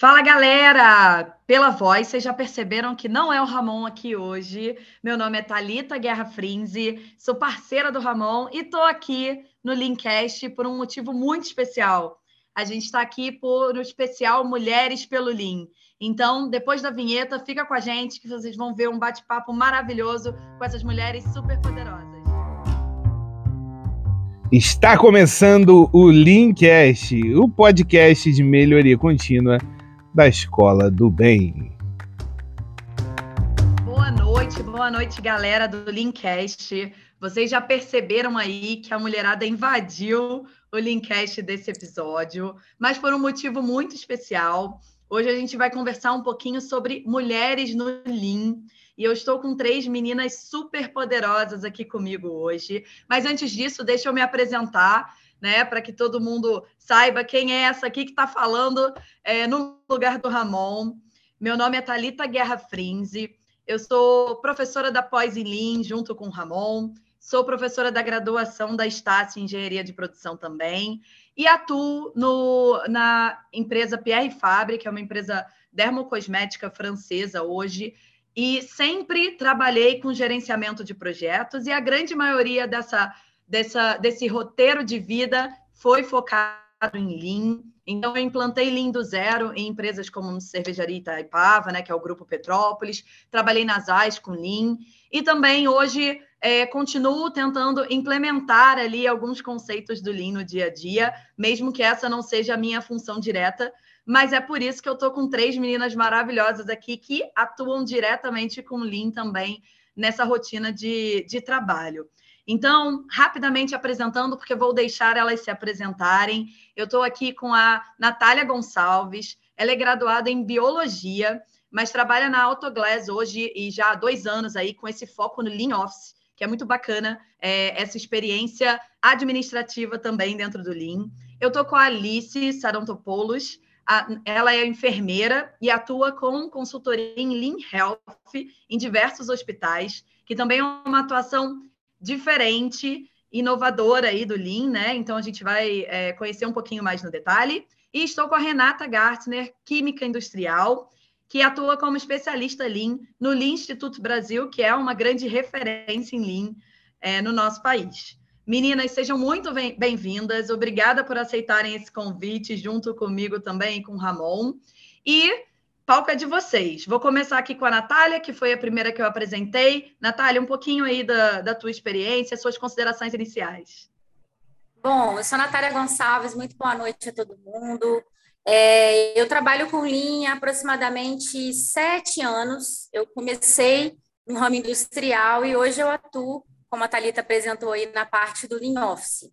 Fala galera! Pela voz, vocês já perceberam que não é o Ramon aqui hoje. Meu nome é Talita Guerra Frinze, sou parceira do Ramon e estou aqui no Linkcast por um motivo muito especial. A gente está aqui por um especial Mulheres pelo Lean. Então, depois da vinheta, fica com a gente que vocês vão ver um bate-papo maravilhoso com essas mulheres super poderosas. Está começando o Linkcast, o podcast de melhoria contínua da Escola do Bem. Boa noite, boa noite, galera do Linkcast. Vocês já perceberam aí que a mulherada invadiu o Linkcast desse episódio, mas por um motivo muito especial. Hoje a gente vai conversar um pouquinho sobre mulheres no Lean. E eu estou com três meninas super poderosas aqui comigo hoje. Mas antes disso, deixa eu me apresentar né? Para que todo mundo saiba quem é essa aqui que está falando é, no lugar do Ramon. Meu nome é Talita Guerra Frinze. Eu sou professora da pós em Lean junto com o Ramon. Sou professora da graduação da Estácio Engenharia de Produção também. E atuo no, na empresa Pierre Fabre, que é uma empresa dermocosmética francesa hoje, e sempre trabalhei com gerenciamento de projetos, e a grande maioria dessa dessa, desse roteiro de vida foi focado em Lean. Então, eu implantei Lean do zero em empresas como Cervejaria Itaipava, né, que é o Grupo Petrópolis. Trabalhei nas AIS com Lean. E também, hoje, é, continuo tentando implementar ali alguns conceitos do Lean no dia a dia, mesmo que essa não seja a minha função direta. Mas é por isso que eu estou com três meninas maravilhosas aqui que atuam diretamente com Lean também nessa rotina de, de trabalho. Então, rapidamente apresentando, porque vou deixar elas se apresentarem. Eu estou aqui com a Natália Gonçalves. Ela é graduada em biologia, mas trabalha na Autoglass hoje e já há dois anos aí com esse foco no Lean Office, que é muito bacana é, essa experiência administrativa também dentro do Lean. Eu estou com a Alice Sarantopoulos. A, ela é enfermeira e atua com consultoria em Lean Health em diversos hospitais, que também é uma atuação diferente, inovadora aí do Lean, né? Então a gente vai é, conhecer um pouquinho mais no detalhe. E estou com a Renata Gartner, química industrial, que atua como especialista Lean no Lean Instituto Brasil, que é uma grande referência em Lean é, no nosso país. Meninas, sejam muito bem-vindas. Obrigada por aceitarem esse convite junto comigo também com o Ramon. E palco é de vocês. Vou começar aqui com a Natália, que foi a primeira que eu apresentei. Natália, um pouquinho aí da, da tua experiência, suas considerações iniciais. Bom, eu sou a Natália Gonçalves, muito boa noite a todo mundo. É, eu trabalho com linha há aproximadamente sete anos. Eu comecei no ramo industrial e hoje eu atuo, como a Thalita apresentou aí, na parte do Lean Office.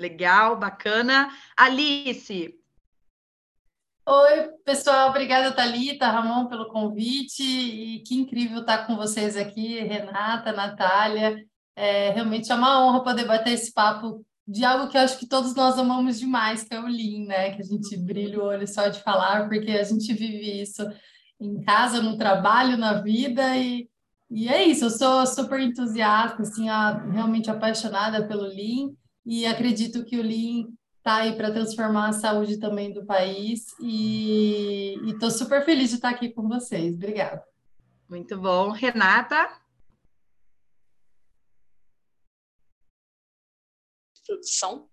Legal, bacana. Alice, Oi, pessoal, obrigada, Thalita, Ramon, pelo convite, e que incrível estar com vocês aqui, Renata, Natália, é realmente é uma honra poder bater esse papo de algo que eu acho que todos nós amamos demais, que é o Lean, né, que a gente brilha o olho só de falar, porque a gente vive isso em casa, no trabalho, na vida, e, e é isso, eu sou super entusiasta, assim, realmente apaixonada pelo Lean, e acredito que o Lean está aí para transformar a saúde também do país e estou super feliz de estar aqui com vocês. Obrigada. Muito bom. Renata? Produção.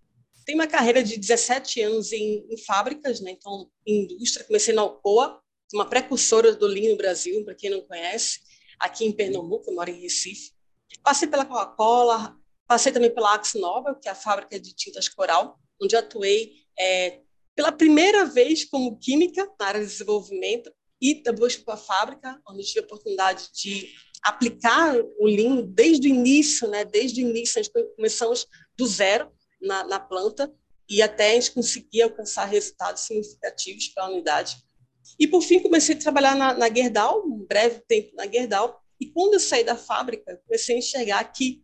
Tenho uma carreira de 17 anos em, em fábricas, né? então, em indústria. Comecei na Alcoa, uma precursora do Lean no Brasil, para quem não conhece, aqui em Pernambuco, eu moro em Recife. Passei pela Coca-Cola, passei também pela Axe Nobel, que é a fábrica de tintas coral, onde atuei é, pela primeira vez como química na área de desenvolvimento e depois para a fábrica, onde tive a oportunidade de aplicar o Lean desde o início, né? Desde o início, a gente começamos do zero na, na planta e até a gente conseguir alcançar resultados significativos para a unidade. E, por fim, comecei a trabalhar na, na Gerdau, um breve tempo na Gerdau, e quando eu saí da fábrica, comecei a enxergar que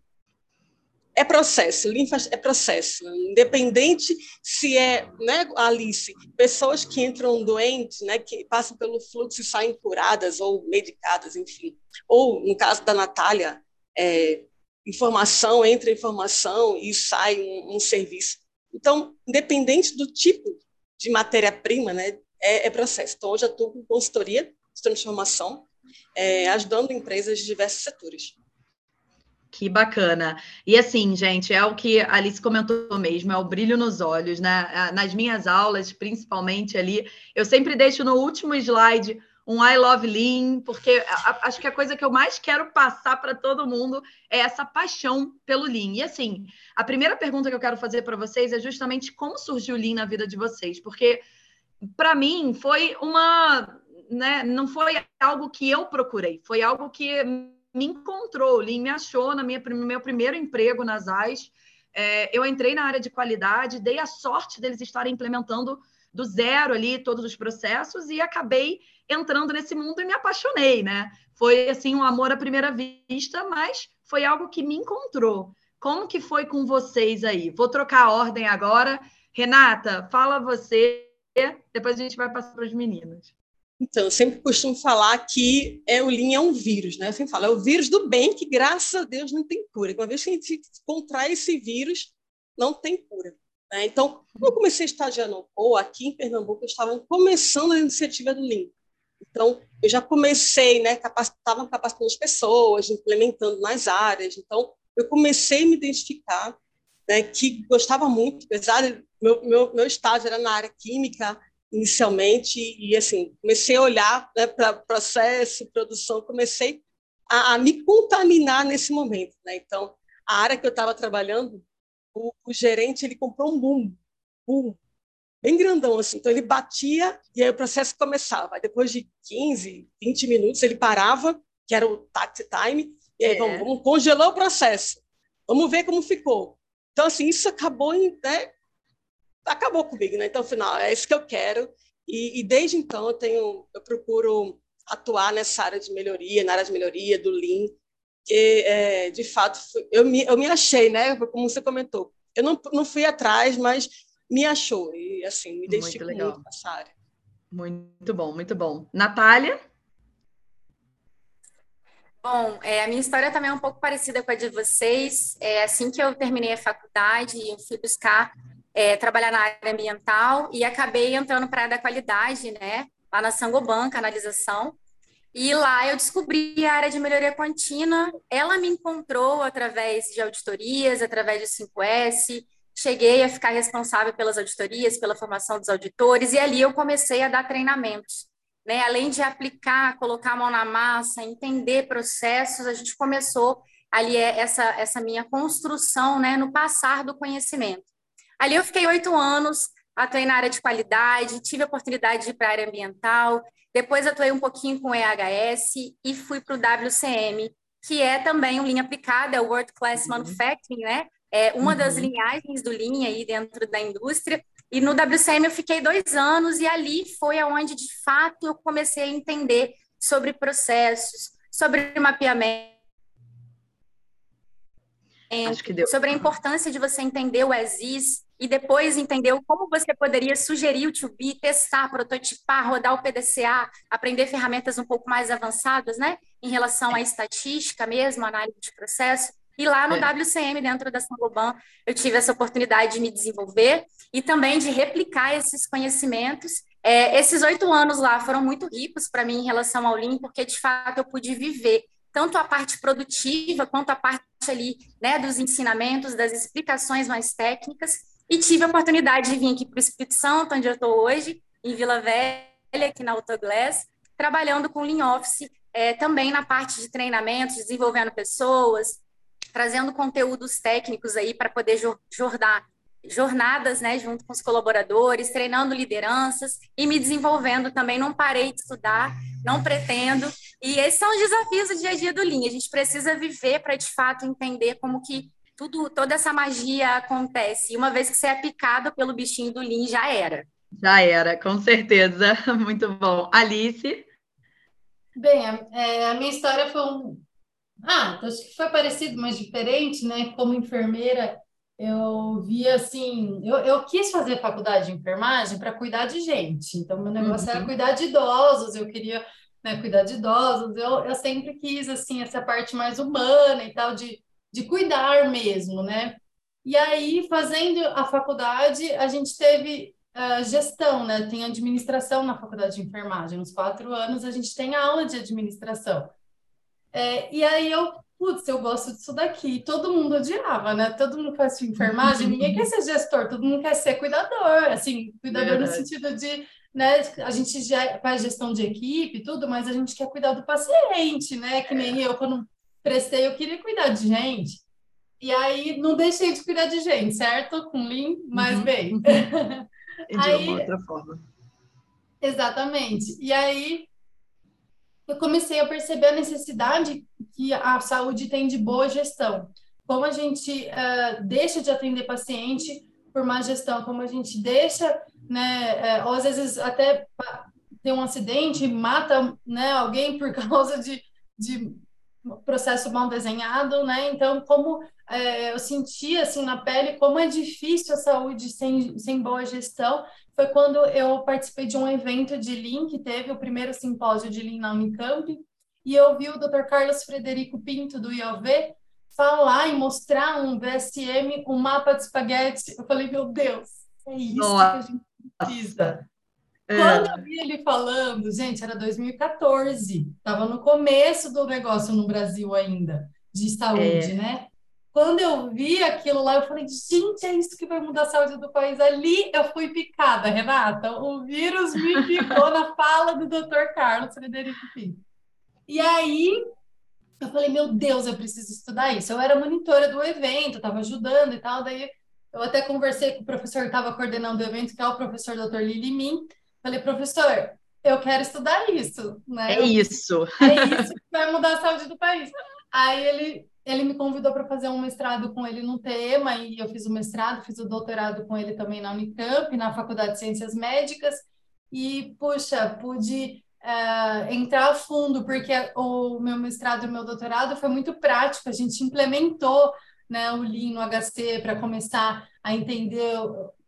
é processo, linfa é processo, independente se é, né, Alice, pessoas que entram doentes, né, que passam pelo fluxo e saem curadas ou medicadas, enfim, ou no caso da Natália, é, informação entra informação e sai um, um, serviço. Então, independente do tipo de matéria-prima, né, é, é processo. Então, hoje estou com consultoria de transformação, é, ajudando empresas de diversos setores. Que bacana. E assim, gente, é o que a Alice comentou mesmo, é o brilho nos olhos, né? Nas minhas aulas, principalmente ali, eu sempre deixo no último slide um I love Lean, porque acho que a coisa que eu mais quero passar para todo mundo é essa paixão pelo Lean. E assim, a primeira pergunta que eu quero fazer para vocês é justamente como surgiu o Lean na vida de vocês, porque para mim foi uma, né, não foi algo que eu procurei, foi algo que me encontrou, o Lean me achou no meu primeiro emprego nas AIS. É, eu entrei na área de qualidade, dei a sorte deles estarem implementando do zero ali todos os processos e acabei entrando nesse mundo e me apaixonei, né? Foi assim um amor à primeira vista, mas foi algo que me encontrou. Como que foi com vocês aí? Vou trocar a ordem agora. Renata, fala você, depois a gente vai passar para os meninos. Então, eu sempre costumo falar que é, o Lean é um vírus, né? Eu sempre falo, é o vírus do bem que, graças a Deus, não tem cura. Uma vez que a gente contrai esse vírus, não tem cura. Né? Então, quando eu comecei a estagiar no ou aqui em Pernambuco, eu estava começando a iniciativa do Lean. Então, eu já comecei, né? Estavam capacitando as pessoas, implementando nas áreas. Então, eu comecei a me identificar, né? Que gostava muito, apesar de meu, meu, meu estágio era na área química, inicialmente, e assim, comecei a olhar né, para processo, produção, comecei a, a, me contaminar nesse momento. Né? Então, a área que eu estava trabalhando, o, o, gerente ele comprou um boom, boom, bem grandão, assim. Então, ele batia e aí o processo começava. Aí, depois de 15, 20 minutos, ele parava, que era o taxi time, e aí, é. vamos, vamos congelar o processo. Vamos ver como ficou. Então, assim, isso acabou em, né, acabou comigo, né? Então, final, é isso que eu quero. E, e, desde então eu tenho, eu procuro atuar nessa área de melhoria, na área de melhoria do Lean, que é, de fato eu me, eu me achei, né? Como você comentou, eu não, não fui atrás, mas me achou e assim me identifico muito, muito nessa área. Muito bom, muito bom. Natália? Bom, é, a minha história também é um pouco parecida com a de vocês. É, assim que eu terminei a faculdade, eu fui buscar é, trabalhar na área ambiental e acabei entrando para a área da qualidade, né? Lá na Sangoban, canalização. E lá eu descobri a área de melhoria contínua. Ela me encontrou através de auditorias, através de 5S. Cheguei a ficar responsável pelas auditorias, pela formação dos auditores, e ali eu comecei a dar treinamentos. Né? Além de aplicar, colocar a mão na massa, entender processos, a gente começou ali é essa, essa minha construção né, no passar do conhecimento. Ali eu fiquei oito anos, atuei na área de qualidade, tive a oportunidade de ir para a área ambiental, depois atuei um pouquinho com EHS e fui para o WCM, que é também um linha aplicada, é o World Class uhum. Manufacturing, né? É uma uhum. das linhagens do linha aí dentro da indústria. E no WCM eu fiquei dois anos e ali foi aonde de fato eu comecei a entender sobre processos, sobre mapeamento sobre a importância de você entender o ESIS, e depois entendeu como você poderia sugerir o to be, testar, prototipar, rodar o PDCA, aprender ferramentas um pouco mais avançadas, né? Em relação à estatística mesmo, análise de processo. E lá no é. WCM, dentro da Sangoban, eu tive essa oportunidade de me desenvolver e também de replicar esses conhecimentos. É, esses oito anos lá foram muito ricos para mim em relação ao Lean, porque de fato eu pude viver tanto a parte produtiva quanto a parte ali, né, dos ensinamentos, das explicações mais técnicas. E tive a oportunidade de vir aqui para o Espírito Santo, onde eu estou hoje, em Vila Velha, aqui na Autoglass, trabalhando com Lean Office, é, também na parte de treinamentos, desenvolvendo pessoas, trazendo conteúdos técnicos aí para poder jordar jornadas, né, junto com os colaboradores, treinando lideranças e me desenvolvendo também. Não parei de estudar, não pretendo. E esses são os desafios do dia a dia do Lean. A gente precisa viver para de fato entender como que tudo, toda essa magia acontece. E uma vez que você é picado pelo bichinho do Lean, já era. Já era, com certeza. Muito bom. Alice? Bem, a, é, a minha história foi um. Ah, acho que foi parecido, mas diferente, né? Como enfermeira, eu vi assim, eu, eu quis fazer faculdade de enfermagem para cuidar de gente. Então, meu negócio uhum. era cuidar de idosos, eu queria né, cuidar de idosos. Eu, eu sempre quis assim essa parte mais humana e tal de de cuidar mesmo, né? E aí, fazendo a faculdade, a gente teve uh, gestão, né? Tem administração na faculdade de enfermagem. Nos quatro anos a gente tem aula de administração. É, e aí eu, putz, eu gosto disso daqui. Todo mundo odiava, né? Todo mundo faz enfermagem, ninguém quer ser gestor, todo mundo quer ser cuidador, assim, cuidador Verdade. no sentido de né? A gente já faz gestão de equipe, tudo, mas a gente quer cuidar do paciente, né? Que nem eu, quando prestei, eu queria cuidar de gente. E aí não deixei de cuidar de gente, certo? Com Lean, mas uhum. bem. Uhum. de aí, uma outra forma. Exatamente. E aí eu comecei a perceber a necessidade que a saúde tem de boa gestão. Como a gente uh, deixa de atender paciente por má gestão, como a gente deixa, né, ou às vezes até tem um acidente, mata né, alguém por causa de, de processo mal desenhado, né? Então, como é, eu senti assim na pele como é difícil a saúde sem, sem boa gestão, foi quando eu participei de um evento de Lean, que teve o primeiro simpósio de Lean na Unicamp, e eu vi o Dr. Carlos Frederico Pinto, do IOV, falar e mostrar um VSM, um mapa de espaguete. Eu falei, meu Deus, é isso Nossa. que a gente precisa. É. Quando eu vi ele falando, gente, era 2014, estava no começo do negócio no Brasil ainda, de saúde, é. né? Quando eu vi aquilo lá, eu falei, gente, é isso que vai mudar a saúde do país. Ali eu fui picada, Renata. O vírus me picou na fala do Dr. Carlos Frederico Pinto. E aí eu falei, meu Deus, eu preciso estudar isso. Eu era monitora do evento, estava ajudando e tal. Daí eu até conversei com o professor que estava coordenando o evento, que é o professor Dr. Lili Min. Falei, professor, eu quero estudar isso. Né? É isso. É isso que vai mudar a saúde do país. Aí ele, ele me convidou para fazer um mestrado com ele no tema, e eu fiz o mestrado, fiz o doutorado com ele também na Unicamp, na Faculdade de Ciências Médicas. E, puxa, pude uh, entrar a fundo, porque o meu mestrado e o meu doutorado foi muito prático, a gente implementou né, o Lean no HC para começar a entender,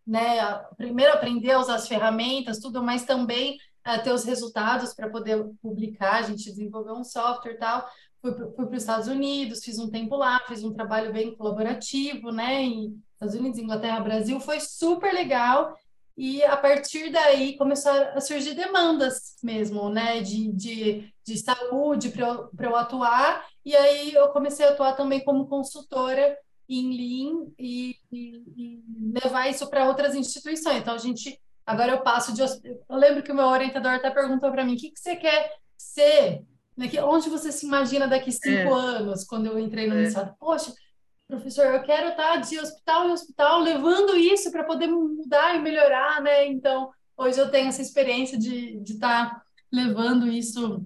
né, primeiro aprender a usar as ferramentas, tudo, mas também uh, ter os resultados para poder publicar, a gente desenvolveu um software e tal, fui, fui para os Estados Unidos, fiz um tempo lá, fiz um trabalho bem colaborativo, né, em Estados Unidos, Inglaterra, Brasil, foi super legal, e a partir daí começaram a surgir demandas mesmo, né, de, de, de saúde para eu, eu atuar, e aí eu comecei a atuar também como consultora em Lean e, e, e levar isso para outras instituições. Então, a gente, agora eu passo de. Eu lembro que o meu orientador até perguntou para mim: o que, que você quer ser? Né, onde você se imagina daqui cinco é. anos, quando eu entrei no é. mestrado? Poxa, professor, eu quero estar de hospital em hospital levando isso para poder mudar e melhorar, né? Então, hoje eu tenho essa experiência de, de estar levando isso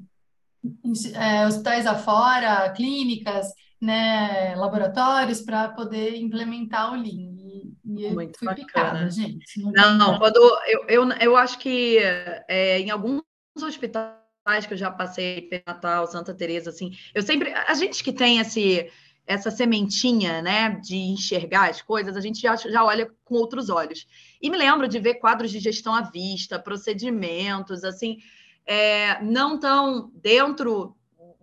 em é, hospitais afora, clínicas, né, laboratórios, para poder implementar o Lean. E, Muito fui bacana. picada, gente. Não, não quando eu, eu, eu acho que é, em alguns hospitais que eu já passei, Natal, Santa Teresa, assim, eu sempre, a gente que tem esse essa sementinha, né, de enxergar as coisas, a gente já, já olha com outros olhos. E me lembro de ver quadros de gestão à vista, procedimentos, assim, é, não tão dentro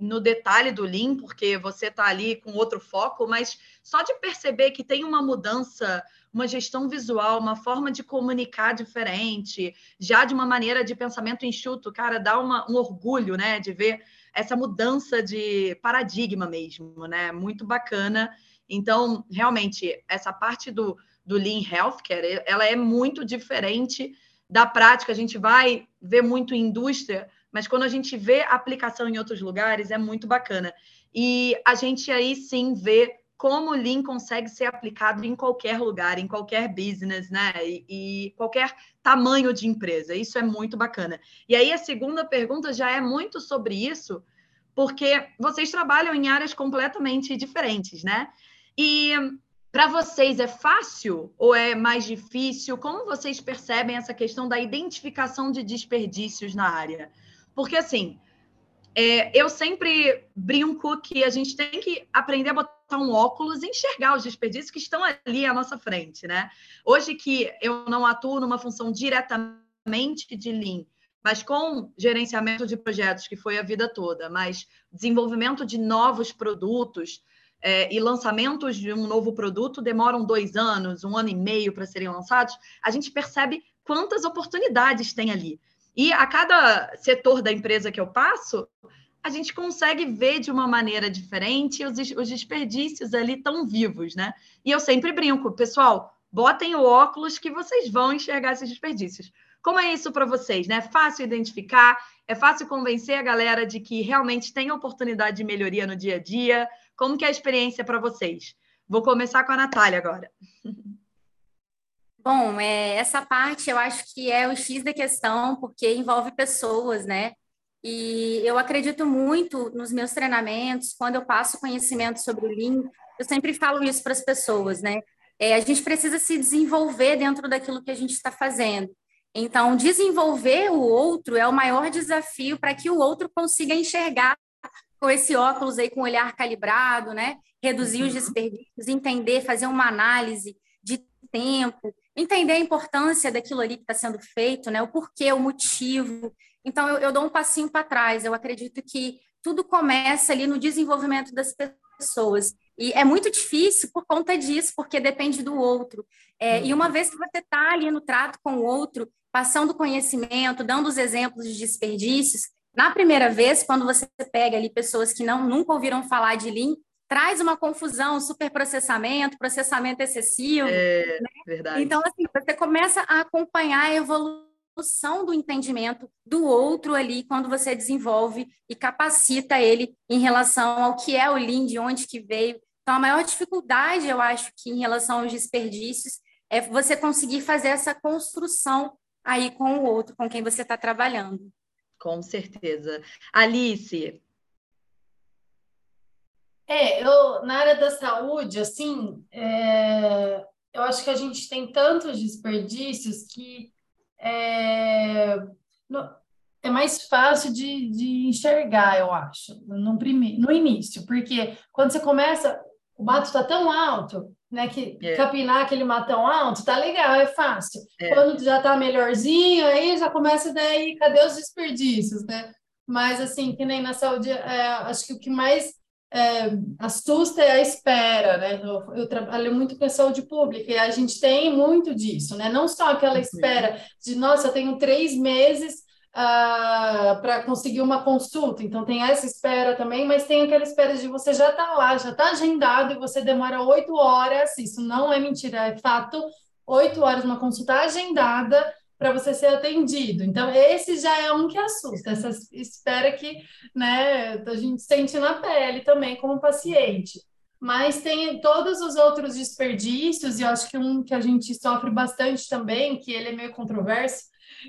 no detalhe do Lean, porque você está ali com outro foco, mas só de perceber que tem uma mudança, uma gestão visual, uma forma de comunicar diferente, já de uma maneira de pensamento enxuto, cara, dá uma, um orgulho, né, de ver essa mudança de paradigma mesmo, né? Muito bacana. Então, realmente, essa parte do, do Lean Healthcare, ela é muito diferente da prática. A gente vai ver muito indústria, mas quando a gente vê a aplicação em outros lugares, é muito bacana. E a gente aí sim vê como o Lean consegue ser aplicado em qualquer lugar, em qualquer business, né? E, e, qualquer tamanho de empresa. Isso é muito bacana. E aí a segunda pergunta já é muito sobre isso, porque vocês trabalham em áreas completamente diferentes, né? E para vocês é fácil ou é mais difícil? Como vocês percebem essa questão da identificação de desperdícios na área? Porque assim, é, eu sempre brinco que a gente tem que aprender a botar um óculos e enxergar os desperdícios que estão ali à nossa frente, né? Hoje que eu não atuo numa função diretamente de Lean, mas com gerenciamento de projetos, que foi a vida toda, mas desenvolvimento de novos produtos é, e lançamentos de um novo produto demoram dois anos, um ano e meio para serem lançados, a gente percebe quantas oportunidades tem ali. E a cada setor da empresa que eu passo, a gente consegue ver de uma maneira diferente os, os desperdícios ali tão vivos, né? E eu sempre brinco, pessoal, botem o óculos que vocês vão enxergar esses desperdícios. Como é isso para vocês, né? Fácil identificar, é fácil convencer a galera de que realmente tem oportunidade de melhoria no dia a dia. Como que é a experiência para vocês? Vou começar com a Natália agora. Bom, é, essa parte eu acho que é o X da questão, porque envolve pessoas, né? E eu acredito muito nos meus treinamentos, quando eu passo conhecimento sobre o Lean, eu sempre falo isso para as pessoas, né? É, a gente precisa se desenvolver dentro daquilo que a gente está fazendo. Então, desenvolver o outro é o maior desafio para que o outro consiga enxergar com esse óculos aí, com o olhar calibrado, né? Reduzir uhum. os desperdícios, entender, fazer uma análise de tempo, entender a importância daquilo ali que está sendo feito, né? O porquê, o motivo. Então, eu, eu dou um passinho para trás. Eu acredito que tudo começa ali no desenvolvimento das pessoas. E é muito difícil por conta disso, porque depende do outro. É, E uma vez que você está ali no trato com o outro, passando conhecimento, dando os exemplos de desperdícios, na primeira vez, quando você pega ali pessoas que não nunca ouviram falar de Lean, traz uma confusão, superprocessamento, processamento excessivo. É, né? verdade. Então, assim, você começa a acompanhar a evolução do entendimento do outro ali quando você desenvolve e capacita ele em relação ao que é o Lean, de onde que veio. Então, a maior dificuldade, eu acho que em relação aos desperdícios, é você conseguir fazer essa construção aí com o outro, com quem você está trabalhando. Com certeza. Alice, é, eu, na área da saúde, assim, é, eu acho que a gente tem tantos desperdícios que é, no, é mais fácil de, de enxergar, eu acho, no, prime, no início, porque quando você começa, o mato está tão alto, né, que é. capinar aquele matão alto tá legal, é fácil. É. Quando já tá melhorzinho, aí já começa daí, cadê os desperdícios, né? Mas assim, que nem na saúde, é, acho que o que mais é, assusta é a espera, né? Eu, eu, trabalho muito com saúde pública e a gente tem muito disso, né? Não só aquela espera de, nossa, eu tenho três meses uh, para conseguir uma consulta, então tem essa espera também, mas tem aquela espera de você já tá lá, já tá agendado e você demora oito horas, isso não é mentira, é fato, oito horas uma consulta agendada para você ser atendido. Então, esse já é um que assusta, essa espera que né, a gente sente na pele também como paciente. Mas tem todos os outros desperdícios, e eu acho que um que a gente sofre bastante também, que ele é meio controverso,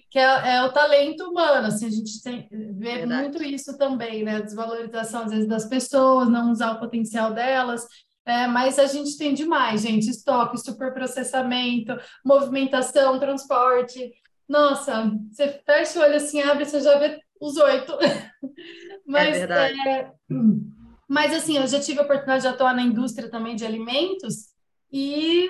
que é, é o talento humano. Assim, a gente tem, vê Verdade. muito isso também, né? A desvalorização, às vezes, das pessoas, não usar o potencial delas. É, mas a gente tem demais, gente, estoque, superprocessamento, movimentação, transporte. Nossa, você fecha o olho assim, abre, você já vê os oito. mas, é verdade. É, mas assim, eu já tive a oportunidade de atuar na indústria também de alimentos e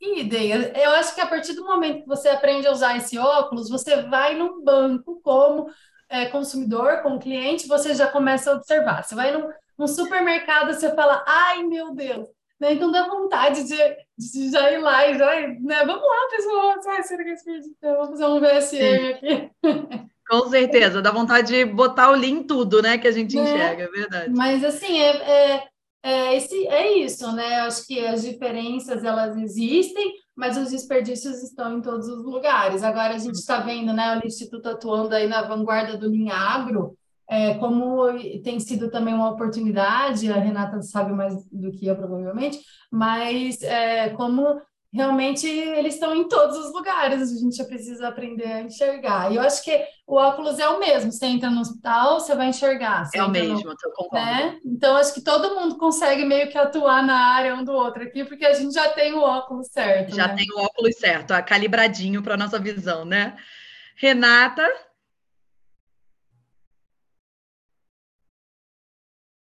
idem. Eu acho que a partir do momento que você aprende a usar esse óculos, você vai num banco como é, consumidor, como cliente, você já começa a observar. Você vai num, no supermercado, você fala, ai meu Deus, né? Então dá vontade de, de já ir lá e já, né? Vamos lá, pessoal, vai ser que vamos fazer um VSM aqui. Com certeza, dá vontade de botar o link em tudo, né? Que a gente né? enxerga, é verdade. Mas assim, é, é, é, esse, é isso, né? Acho que as diferenças elas existem, mas os desperdícios estão em todos os lugares. Agora a gente está vendo, né? O Instituto atuando aí na vanguarda do Linha Agro, é, como tem sido também uma oportunidade, a Renata sabe mais do que eu, provavelmente, mas é, como realmente eles estão em todos os lugares, a gente já precisa aprender a enxergar. E eu acho que o óculos é o mesmo, você entra no hospital, você vai enxergar. Você é o mesmo, no, eu concordo. Né? Então, acho que todo mundo consegue meio que atuar na área um do outro aqui, porque a gente já tem o óculos certo. Já né? tem o óculos certo, calibradinho para a nossa visão, né? Renata,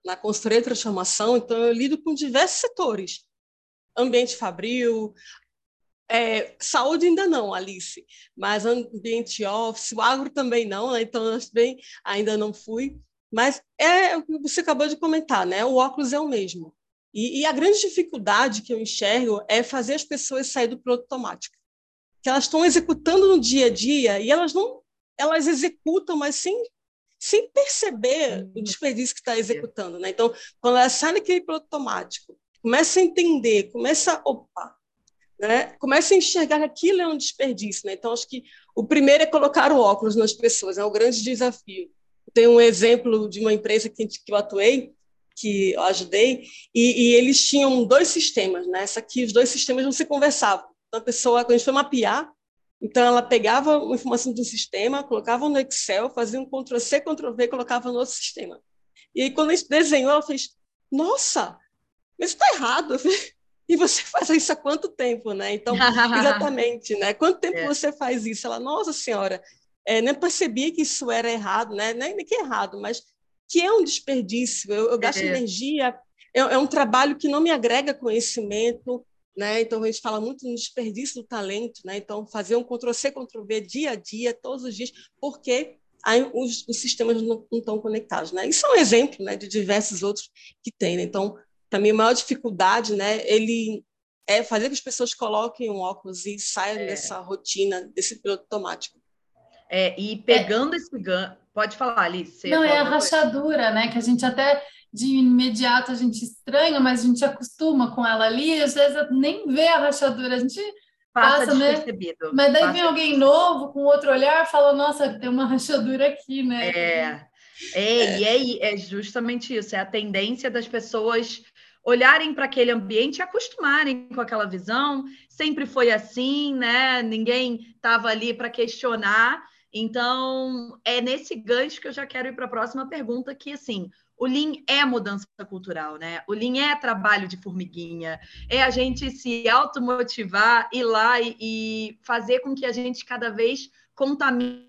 na consultoria de transformação, então eu lido com diversos setores. Ambiente fabril, é, saúde ainda não, Alice, mas ambiente office, o agro também não, né? então bem, ainda não fui. Mas é o que você acabou de comentar, né? O óculos é o mesmo. E, e, a grande dificuldade que eu enxergo é fazer as pessoas sair do piloto automático. que elas estão executando no dia a dia e elas não elas executam, mas sem sem perceber o desperdício que está executando, né? Então, quando ela sai daquele piloto automático, começa a entender, começa a opa, né? Começa a enxergar que aquilo é um desperdício, né? Então, acho que o primeiro é colocar o óculos nas pessoas, é o grande desafio. Tem um exemplo de uma empresa que, que eu atuei, que eu ajudei, e, e, eles tinham dois sistemas, né? Essa aqui, os dois sistemas não se conversavam. Então, a pessoa, quando a gente foi mapear, então ela pegava uma informação do sistema, colocava no Excel, fazia um Ctrl-C, Ctrl-V, colocava no outro sistema. E aí, quando a gente desenhou, ela fez, nossa, mas está errado. E você faz isso há quanto tempo, né? Então, exatamente, né? Quanto tempo é. você faz isso? Ela, nossa senhora, é, nem percebia que isso era errado, né? Nem, nem que é errado, mas que é um desperdício. Eu, eu gasto é. energia, é, é, um trabalho que não me agrega conhecimento, né? Então a gente fala muito no desperdício do talento, né? Então fazer um Ctrl C, Ctrl V dia a dia, todos os dias, porque aí os, os sistemas não, não, estão conectados, né? Isso é um exemplo, né, de diversos outros que tem. Né? Então, também a maior dificuldade, né, ele é fazer que as pessoas coloquem um óculos e saiam é. dessa rotina, desse piloto automático. É, e pegando é. esse ganho, pode falar, Alice. Não, é a rachadura, né? Que a gente até de imediato a gente estranha, mas a gente acostuma com ela ali, e às vezes nem vê a rachadura, a gente passa, passa né? Mas daí vem alguém novo com outro olhar, fala, nossa, tem uma rachadura aqui, né? É. É, e é, é justamente isso, é a tendência das pessoas olharem para aquele ambiente e acostumarem com aquela visão. Sempre foi assim, né? Ninguém estava ali para questionar. Então, é nesse gancho que eu já quero ir para a próxima pergunta, que assim, o Lean é mudança cultural, né? O Lean é trabalho de formiguinha, é a gente se automotivar, ir lá e, e fazer com que a gente cada vez contamine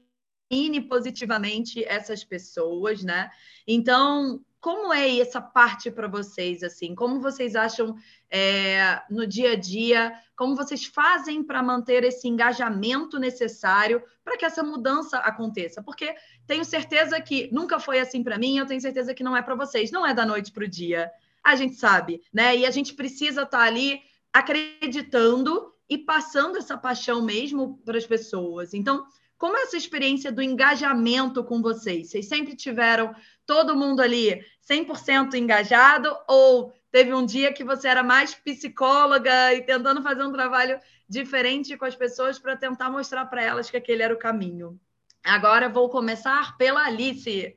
positivamente essas pessoas, né? Então, como é essa parte para vocês, assim? Como vocês acham é, no dia a dia? Como vocês fazem para manter esse engajamento necessário para que essa mudança aconteça? Porque tenho certeza que nunca foi assim para mim, eu tenho certeza que não é para vocês. Não é da noite para o dia. A gente sabe, né? E a gente precisa estar tá ali acreditando e passando essa paixão mesmo para as pessoas. Então, como é essa experiência do engajamento com vocês? Vocês sempre tiveram todo mundo ali 100% engajado ou teve um dia que você era mais psicóloga e tentando fazer um trabalho diferente com as pessoas para tentar mostrar para elas que aquele era o caminho? Agora vou começar pela Alice.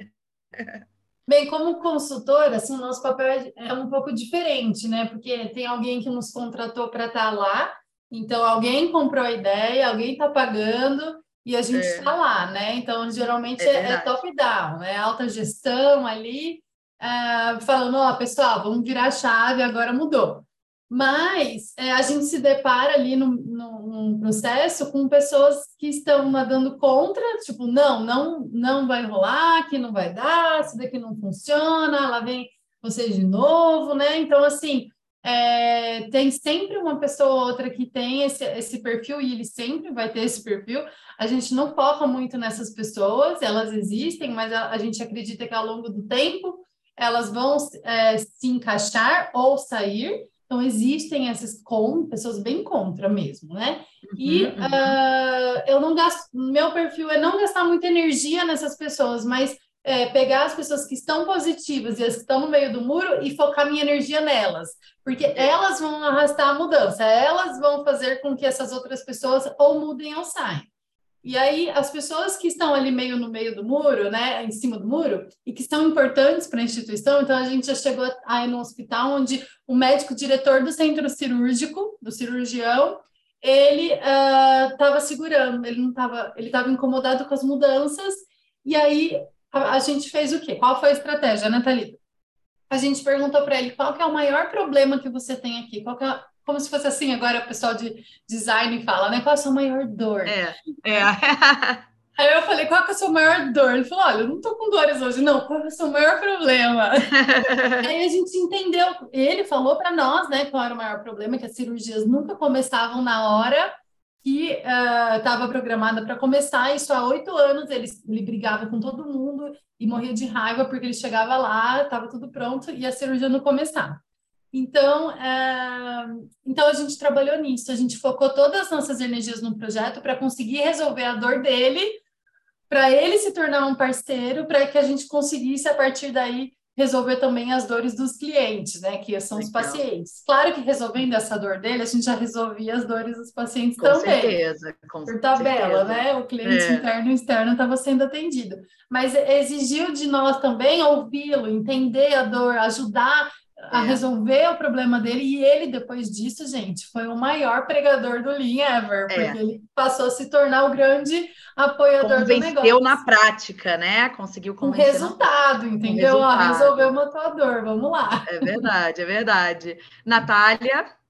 Bem, como consultora, assim, o nosso papel é um pouco diferente, né? Porque tem alguém que nos contratou para estar tá lá, então alguém comprou a ideia, alguém está pagando, e a gente está é. lá, né? Então, geralmente é, é, é top-down, né? Alta gestão ali, é, falando, ó, oh, pessoal, vamos virar a chave, agora mudou. Mas é, a gente se depara ali no, no, num processo com pessoas que estão nadando contra, tipo, não, não, não vai rolar, que não vai dar, isso daqui não funciona, lá vem vocês de novo, né? Então, assim, é, tem sempre uma pessoa ou outra que tem esse, esse perfil e ele sempre vai ter esse perfil. A gente não foca muito nessas pessoas, elas existem, mas a, a gente acredita que ao longo do tempo elas vão é, se encaixar ou sair. Então, existem essas com, pessoas bem contra mesmo, né? E uhum, uhum. Uh, eu não gasto, meu perfil é não gastar muita energia nessas pessoas, mas é, pegar as pessoas que estão positivas e as que estão no meio do muro e focar minha energia nelas, porque elas vão arrastar a mudança, elas vão fazer com que essas outras pessoas ou mudem ou saiam. E aí, as pessoas que estão ali meio no meio do muro, né, em cima do muro, e que são importantes para a instituição, então a gente já chegou aí no hospital onde o médico diretor do centro cirúrgico, do cirurgião, ele estava uh, segurando, ele não estava, ele estava incomodado com as mudanças, e aí a, a gente fez o quê? Qual foi a estratégia, Nathalie? A gente perguntou para ele qual que é o maior problema que você tem aqui, qual que é, como se fosse assim, agora o pessoal de design fala, né? Qual é a sua maior dor? É, é. Aí eu falei, qual que é a sua maior dor? Ele falou, olha, eu não tô com dores hoje, não, qual é o seu maior problema? Aí a gente entendeu, ele falou para nós, né, qual era o maior problema, que as cirurgias nunca começavam na hora que estava uh, programada para começar, isso há oito anos, ele, ele brigava com todo mundo e morria de raiva porque ele chegava lá, estava tudo pronto e a cirurgia não começava. Então, é... então a gente trabalhou nisso, a gente focou todas as nossas energias no projeto para conseguir resolver a dor dele, para ele se tornar um parceiro, para que a gente conseguisse a partir daí resolver também as dores dos clientes, né, que são os pacientes. Claro que resolvendo essa dor dele, a gente já resolvia as dores dos pacientes com também. Certeza, com por tabela, certeza. né? O cliente é. interno e externo estava sendo atendido. Mas exigiu de nós também ouvi-lo, entender a dor, ajudar a é. resolver o problema dele. E ele, depois disso, gente, foi o maior pregador do Lean ever, é. porque ele passou a se tornar o grande apoiador Convenceu do negócio. na prática, né? Conseguiu convencer. O resultado, na... entendeu? resultado. Ah, resolveu uma tua dor, vamos lá. É verdade, é verdade. Natália?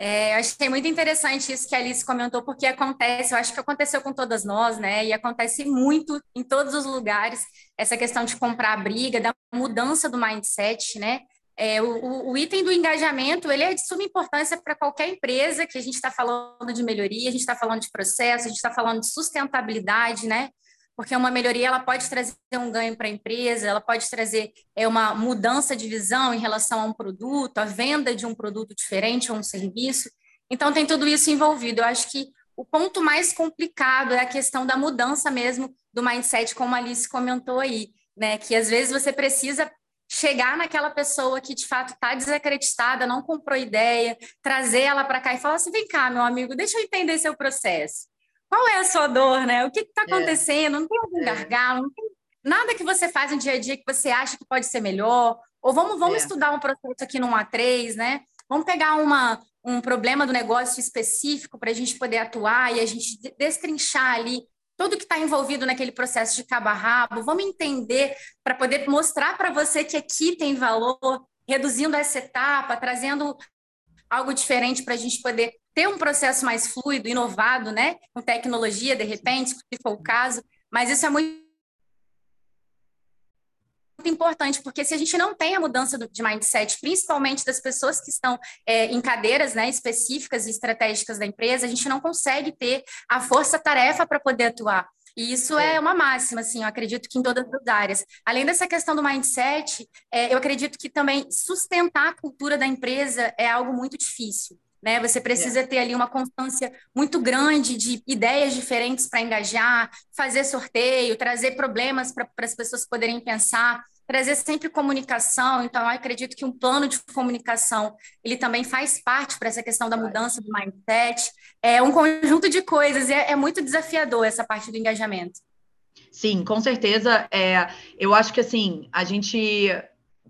É, eu achei muito interessante isso que a Alice comentou, porque acontece, eu acho que aconteceu com todas nós, né? E acontece muito em todos os lugares, essa questão de comprar a briga, da mudança do mindset, né? É, o, o, item do engajamento, ele é de suma importância para qualquer empresa que a gente está falando de melhoria, a gente está falando de processo, a gente está falando de sustentabilidade, né? Porque uma melhoria ela pode trazer um ganho para a empresa, ela pode trazer é, uma mudança de visão em relação a um produto, a venda de um produto diferente ou um serviço. Então, tem tudo isso envolvido. Eu acho que o ponto mais complicado é a questão da mudança mesmo do mindset, como a Alice comentou aí, né? Que às vezes você precisa chegar naquela pessoa que de fato está desacreditada, não comprou ideia, trazer ela para cá e falar assim: vem cá, meu amigo, deixa eu entender seu processo qual é a sua dor, né? O que está é. acontecendo? É. Não tem algum é. gargalo, não tem nada que você faz no dia a dia que você acha que pode ser melhor. Ou vamos, vamos é. estudar um processo aqui no A3, né? Vamos pegar uma, um problema do negócio específico para a gente poder atuar e a gente destrinchar ali tudo que está envolvido naquele processo de cabo a rabo. Vamos entender para poder mostrar para você que aqui tem valor, reduzindo essa etapa, trazendo algo diferente para a gente poder ter um processo mais fluido, inovado, né? Com tecnologia, de repente, se for o caso. Mas isso é muito importante, porque se a gente não tem a mudança de mindset, principalmente das pessoas que estão é, em cadeiras né, específicas e estratégicas da empresa, a gente não consegue ter a força-tarefa para poder atuar. E isso é. é uma máxima, assim, eu acredito que em todas as áreas. Além dessa questão do mindset, é, eu acredito que também sustentar a cultura da empresa é algo muito difícil né? Você precisa ter ali uma constância muito grande de ideias diferentes para engajar, fazer sorteio, trazer problemas para as pessoas poderem pensar, trazer sempre comunicação. Então, eu acredito que um plano de comunicação ele também faz parte para essa questão da mudança do mindset. É um conjunto de coisas e é, é muito desafiador essa parte do engajamento. Sim, com certeza. É, eu acho que assim a gente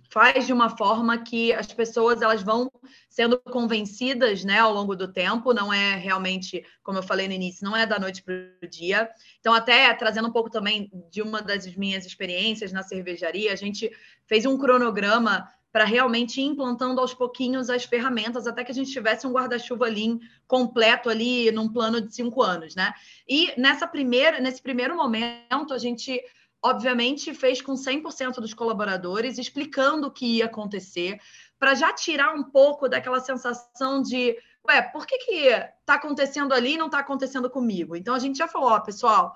faz de uma forma que as pessoas elas vão sendo convencidas né, ao longo do tempo, não é realmente, como eu falei no início, não é da noite para o dia. Então, até trazendo um pouco também de uma das minhas experiências na cervejaria, a gente fez um cronograma para realmente ir implantando aos pouquinhos as ferramentas, até que a gente tivesse um guarda-chuva ali completo ali num plano de cinco anos, né? E nessa primeira, nesse primeiro momento, a gente obviamente, fez com 100% dos colaboradores, explicando o que ia acontecer, para já tirar um pouco daquela sensação de, ué, por que que está acontecendo ali e não está acontecendo comigo? Então, a gente já falou, ó, pessoal,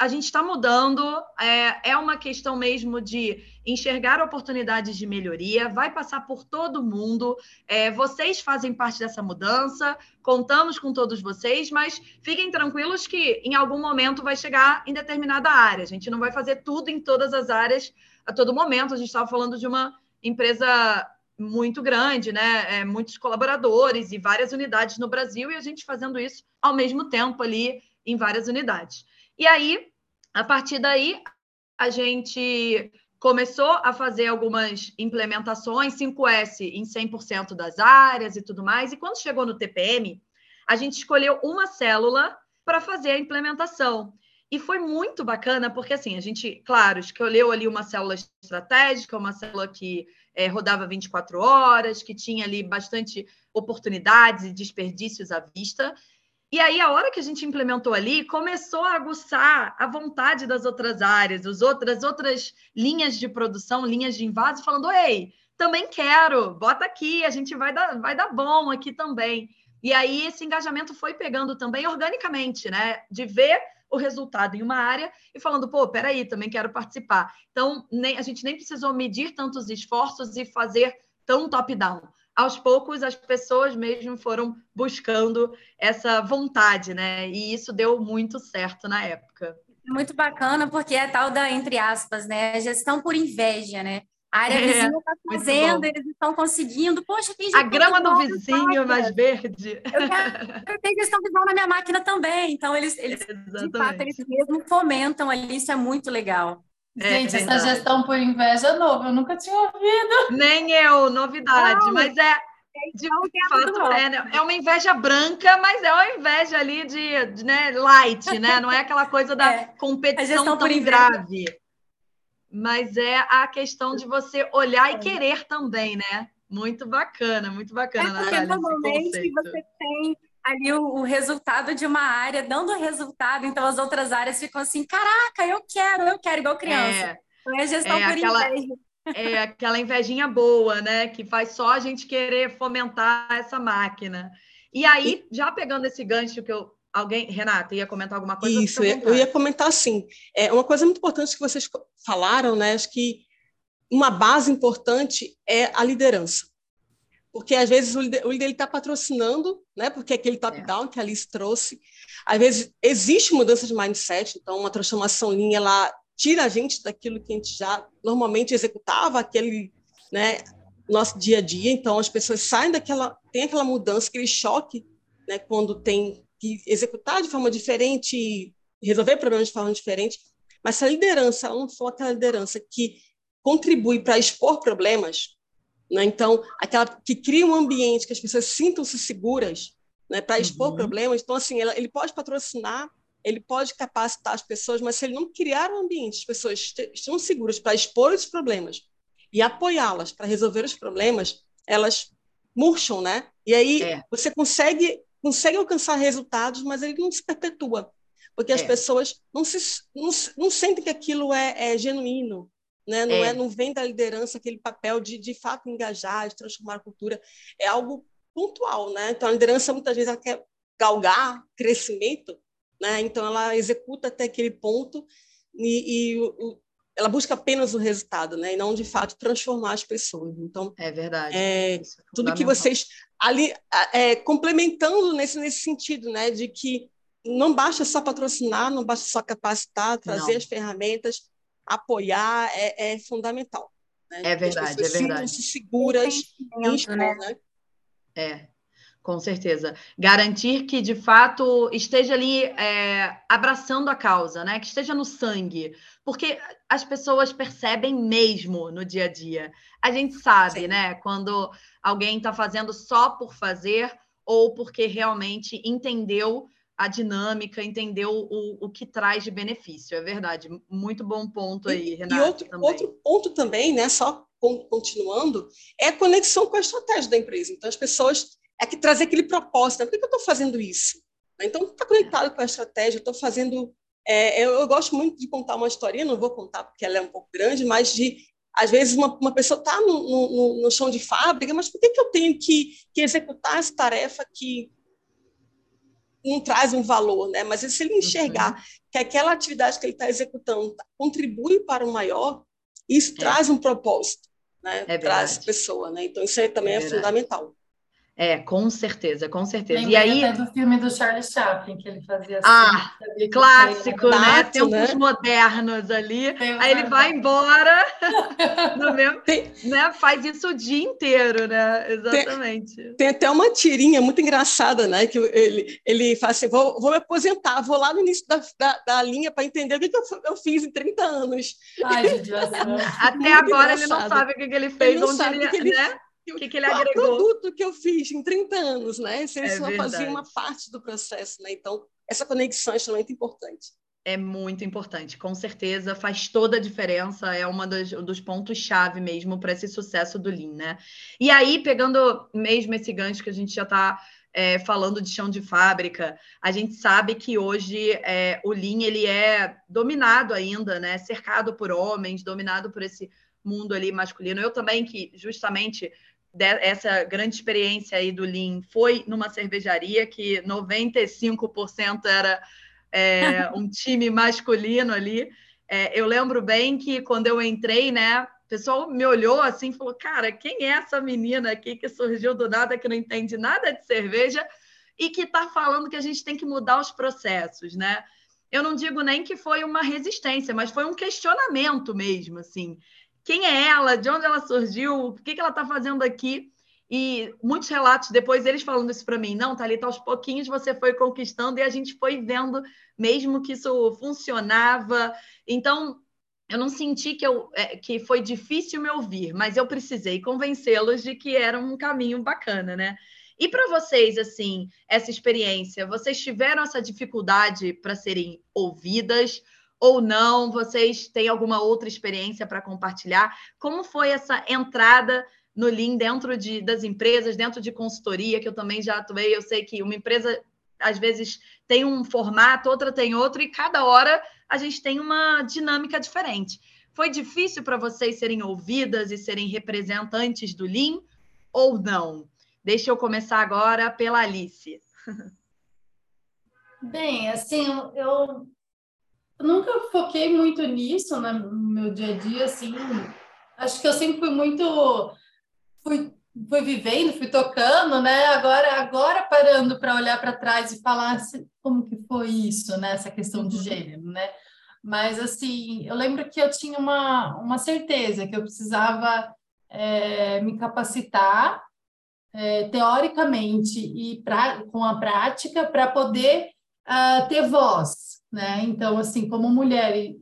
a gente está mudando, é, é uma questão mesmo de enxergar oportunidades de melhoria, vai passar por todo mundo. É, vocês fazem parte dessa mudança, contamos com todos vocês, mas fiquem tranquilos que em algum momento vai chegar em determinada área. A gente não vai fazer tudo em todas as áreas a todo momento. A gente estava falando de uma empresa muito grande, né? É, muitos colaboradores e várias unidades no Brasil, e a gente fazendo isso ao mesmo tempo ali em várias unidades. E aí, a partir daí, a gente começou a fazer algumas implementações, 5S em 100% das áreas e tudo mais. E quando chegou no TPM, a gente escolheu uma célula para fazer a implementação. E foi muito bacana, porque assim, a gente, claro, escolheu ali uma célula estratégica, uma célula que é, rodava 24 horas, que tinha ali bastante oportunidades e desperdícios à vista. E aí, a hora que a gente implementou ali, começou a aguçar a vontade das outras áreas, as outras, outras linhas de produção, linhas de invaso, falando: ei, também quero, bota aqui, a gente vai dar, vai dar bom aqui também. E aí, esse engajamento foi pegando também organicamente, né? De ver o resultado em uma área e falando, pô, peraí, também quero participar. Então, nem, a gente nem precisou medir tantos esforços e fazer tão top-down. Aos poucos, as pessoas mesmo foram buscando essa vontade, né? E isso deu muito certo na época. Muito bacana, porque é tal da, entre aspas, né? Gestão por inveja, né? A área é, vizinha está fazendo, eles estão conseguindo. Poxa, tem A grama do vizinho é mais verde. Eu, quero, eu tenho gestão visual na minha máquina também. Então, eles, eles de fato, eles mesmo fomentam ali, isso é muito legal. É, Gente, essa gestão por inveja é nova, eu nunca tinha ouvido. Nem eu, novidade, mas é. De fato, é, né? é uma inveja branca, mas é uma inveja ali de, de né, light, né? Não é aquela coisa da é, competição tão grave mas é a questão de você olhar e querer também, né? Muito bacana, muito bacana. É porque normalmente você tem ali o, o, resultado de uma área dando resultado, então as outras áreas ficam assim, caraca, eu quero, eu quero, igual criança. É, então é gestão é por aquela, inveja. É aquela invejinha boa, né? Que faz só a gente querer fomentar essa máquina. E aí, já pegando esse gancho que eu Alguém, Renata, ia comentar alguma coisa? Isso, eu ia comentar assim. É uma coisa muito importante que vocês falaram, né? Acho que uma base importante é a liderança. Porque às vezes o líder está patrocinando, né? Porque é aquele top-down que a Alice trouxe. Às vezes existe mudança de mindset, então uma transformação linha ela tira a gente daquilo que a gente já normalmente executava, aquele, né? Nosso dia a dia. Então as pessoas saem daquela, tem aquela mudança, aquele choque, né? Quando tem que executar de forma diferente, resolver problemas de forma diferente, mas se a liderança ela não for aquela liderança que contribui para expor problemas, né? então, aquela que cria um ambiente que as pessoas sintam-se seguras né, para expor uhum. problemas, então, assim, ela, ele pode patrocinar, ele pode capacitar as pessoas, mas se ele não criar um ambiente, as pessoas estão seguras para expor os problemas e apoiá-las para resolver os problemas, elas murcham, né? E aí é. você consegue consegue alcançar resultados, mas ele não se perpetua, porque as é. pessoas não, se, não, não, sentem que aquilo é, é genuíno, né? não, é. é. não vem da liderança aquele papel de, de fato, engajar, de transformar a cultura, é algo pontual. Né? Então, a liderança, muitas vezes, ela quer galgar crescimento, né? então ela executa até aquele ponto e, e o, ela busca apenas o resultado, né? E não de fato transformar as pessoas. Então é verdade. É, é tudo que vocês ali é, complementando nesse nesse sentido, né? De que não basta só patrocinar, não basta só capacitar, trazer não. as ferramentas, apoiar é, é fundamental. Né? É verdade, é verdade. Se seguras, em né? né? É. Com certeza. Garantir que, de fato, esteja ali é, abraçando a causa, né? Que esteja no sangue. Porque as pessoas percebem mesmo no dia a dia. A gente sabe, Sim. né? Quando alguém está fazendo só por fazer ou porque realmente entendeu a dinâmica, entendeu o, o que traz de benefício. É verdade. Muito bom ponto aí, Renata. E outro, também. outro ponto também, né? Só continuando, é a conexão com a estratégia da empresa. Então, as pessoas é que trazer aquele propósito. Né? Por que eu estou fazendo isso? Então, está conectado com a estratégia. Estou fazendo. É, eu, eu, gosto muito de contar uma historinha, não vou contar porque ela é um pouco grande, mas de às vezes uma, uma pessoa está no, no, no, chão de fábrica, mas por que, que eu tenho que, que executar essa tarefa que não traz um valor, né? Mas se ele enxergar uhum. que aquela atividade que ele está executando contribui para o maior, isso é. traz um propósito, né? É traz pessoa, né? Então isso aí também é, é fundamental. É, com certeza, com certeza. Lembrei e aí até do filme do Charlie Chaplin que ele fazia assim. Ah, clássico, né? Tempos né? modernos ali. Tem aí ele vai embora no mesmo, né? Faz isso o dia inteiro, né? Exatamente. Tem, tem, até uma tirinha muito engraçada, né? Que ele ele faz assim, vou, vou me aposentar, vou lá no início da, da, da linha para entender o que, que eu, eu, fiz em 30 anos. Ai, gente, Até muito agora engraçado. ele não sabe o que, que ele fez, ele onde ele, que ele, né? O que, que ele agregou? produto que eu fiz em 30 anos, né? Se ele é só fazia uma parte do processo, né? Então, essa conexão é extremamente importante. É muito importante, com certeza, faz toda a diferença, é um dos, dos pontos-chave mesmo para esse sucesso do Lean, né? E aí, pegando mesmo esse gancho que a gente já está é, falando de chão de fábrica, a gente sabe que hoje é, o Lean ele é dominado ainda, né? Cercado por homens, dominado por esse mundo ali masculino. Eu também, que justamente essa grande experiência aí do Lean foi numa cervejaria que 95% era é, um time masculino ali. É, eu lembro bem que quando eu entrei, né, pessoal me olhou assim e falou: Cara, quem é essa menina aqui que surgiu do nada, que não entende nada de cerveja e que está falando que a gente tem que mudar os processos, né? Eu não digo nem que foi uma resistência, mas foi um questionamento mesmo, assim. Quem é ela? De onde ela surgiu? O que, que ela está fazendo aqui? E muitos relatos depois eles falando isso para mim, não, Thalita, aos pouquinhos você foi conquistando e a gente foi vendo mesmo que isso funcionava. Então, eu não senti que, eu, é, que foi difícil me ouvir, mas eu precisei convencê-los de que era um caminho bacana, né? E para vocês, assim, essa experiência, vocês tiveram essa dificuldade para serem ouvidas ou não? Vocês têm alguma outra experiência para compartilhar? Como foi essa entrada no Lean dentro de, das empresas, dentro de consultoria, que eu também já atuei? Eu sei que uma empresa às vezes tem um formato, outra tem outro, e cada hora a gente tem uma dinâmica diferente. Foi difícil para vocês serem ouvidas e serem representantes do Lean ou não? Deixa eu começar agora pela Alice. Bem, assim, eu nunca foquei muito nisso né, no meu dia a dia, assim. Acho que eu sempre fui muito fui, fui vivendo, fui tocando, né? Agora, agora parando para olhar para trás e falar assim, como que foi isso, né? Essa questão de uhum. gênero, né? Mas, assim, eu lembro que eu tinha uma, uma certeza que eu precisava é, me capacitar é, teoricamente e pra, com a prática para poder uh, ter voz, né? Então, assim, como mulher e,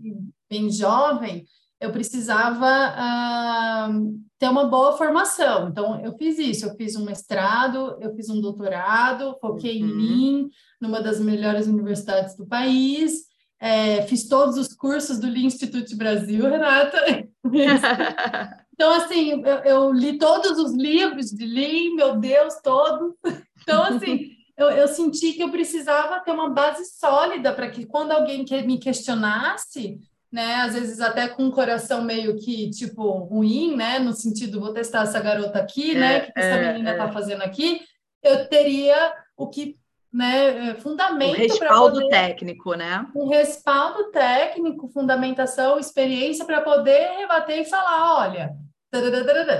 bem jovem, eu precisava uh, ter uma boa formação. Então, eu fiz isso, eu fiz um mestrado, eu fiz um doutorado, foquei uhum. em mim, numa das melhores universidades do país, é, fiz todos os cursos do Lean Institute Brasil, Renata. então, assim, eu, eu, li todos os livros de Lean, meu Deus, todos. Então, assim, eu, eu senti que eu precisava ter uma base sólida para que quando alguém que me questionasse, né, às vezes até com um coração meio que, tipo, ruim, né, no sentido, vou testar essa garota aqui, né, é, né, o que essa é, menina está é. fazendo aqui, eu teria o que né, é, fundamento. Um respaldo poder, técnico, né? Um respaldo técnico, fundamentação, experiência para poder rebater e falar: olha.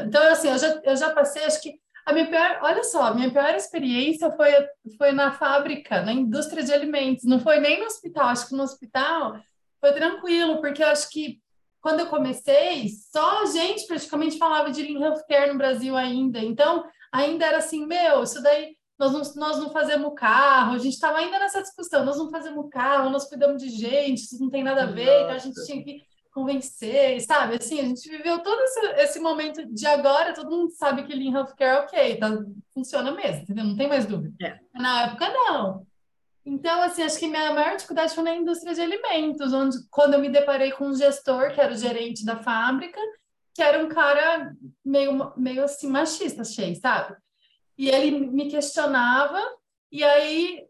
Então, assim, eu já, eu já passei, acho que a minha pior, olha só, a minha pior experiência foi, foi na fábrica, na indústria de alimentos, não foi nem no hospital, acho que no hospital foi tranquilo, porque eu acho que quando eu comecei, só a gente praticamente falava de Lean Healthcare no Brasil ainda, então ainda era assim, meu, isso daí nós não, nós não fazemos carro, a gente estava ainda nessa discussão, nós não fazemos carro, nós cuidamos de gente, isso não tem nada a ver, Nossa. então a gente tinha que convencer, sabe? Assim, a gente viveu todo esse, esse momento de agora, todo mundo sabe que Lean Healthcare, ok, tá, funciona mesmo, entendeu? Não tem mais dúvida. É. Na época, não. Então, assim, acho que minha maior dificuldade foi na indústria de alimentos, onde quando eu me deparei com um gestor, que era o gerente da fábrica, que era um cara meio, meio assim, machista, achei, sabe? e ele me questionava, e aí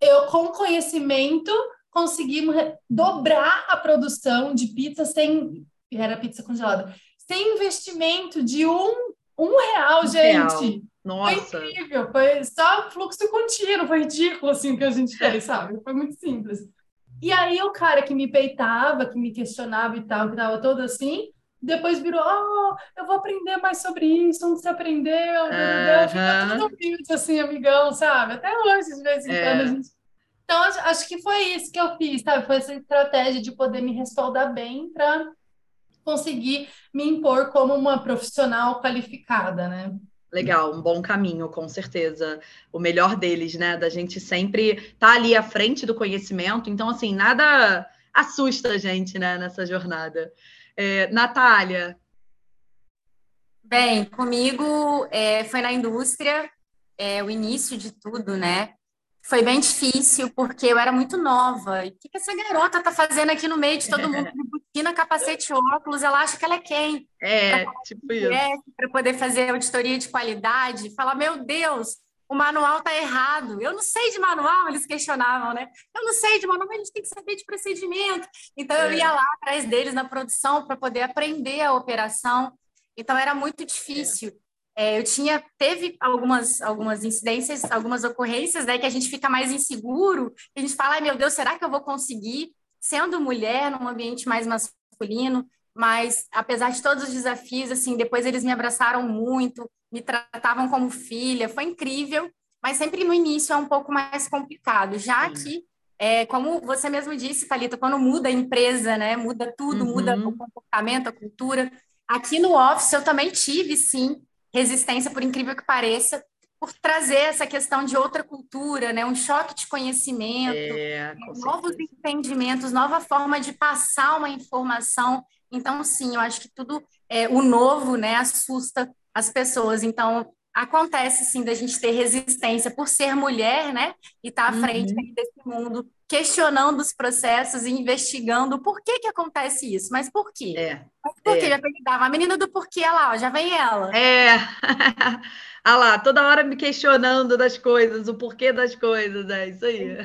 eu, com conhecimento, conseguimos dobrar a produção de pizza sem. Era pizza congelada, sem investimento de um, um real, gente. Real. Nossa. Foi incrível, foi só fluxo contínuo, foi ridículo assim o que a gente fez, sabe? Foi muito simples. E aí o cara que me peitava, que me questionava e tal, que tava todo assim, depois virou, oh, eu vou aprender mais sobre isso, onde você aprendeu, uhum. fica tudo humilde, assim, amigão, sabe? Até hoje, de vez em é. quando, a gente... Então, acho que foi isso que eu fiz, sabe? Foi essa estratégia de poder me respaldar bem para conseguir me impor como uma profissional qualificada, né? Legal, um bom caminho, com certeza. O melhor deles, né? Da gente sempre estar tá ali à frente do conhecimento. Então, assim, nada assusta a gente, né, nessa jornada. É, Natália. Bem, comigo é, foi na indústria, é, o início de tudo, né? Foi bem difícil, porque eu era muito nova. E o que, que essa garota tá fazendo aqui no meio de todo mundo? Botina, capacete, óculos, ela acha que ela é quem? É, tipo isso. Para poder fazer auditoria de qualidade, falar, meu Deus, o manual está errado. Eu não sei de manual, eles questionavam, né? Eu não sei de manual, mas a gente tem que saber de procedimento. Então, é. eu ia lá atrás deles na produção para poder aprender a operação. Então, era muito difícil. É. É, eu tinha, teve algumas, algumas incidências, algumas ocorrências, né, que a gente fica mais inseguro, a gente fala, ai meu Deus, será que eu vou conseguir, sendo mulher, num ambiente mais masculino? mas apesar de todos os desafios, assim, depois eles me abraçaram muito, me tratavam como filha, foi incrível, mas sempre no início é um pouco mais complicado, já Sim. que, é, como você mesmo disse, Thalita, quando muda a empresa, né, muda tudo, uhum. muda o comportamento, a cultura. Aqui no Office eu também tive, sim, resistência, por incrível que pareça, por trazer essa questão de outra cultura, né? um choque de conhecimento, é, novos certeza. entendimentos, nova forma de passar uma informação. Então, sim, eu acho que tudo é, o novo né, assusta as pessoas. Então, acontece sim da gente ter resistência por ser mulher, né? E estar tá à frente uhum. desse mundo, questionando os processos e investigando por que que acontece isso. Mas por quê? É. Mas por é. quê? Já perguntava, a menina do porquê, olha lá, ó, já vem ela. É. ah lá, toda hora me questionando das coisas, o porquê das coisas, é isso aí.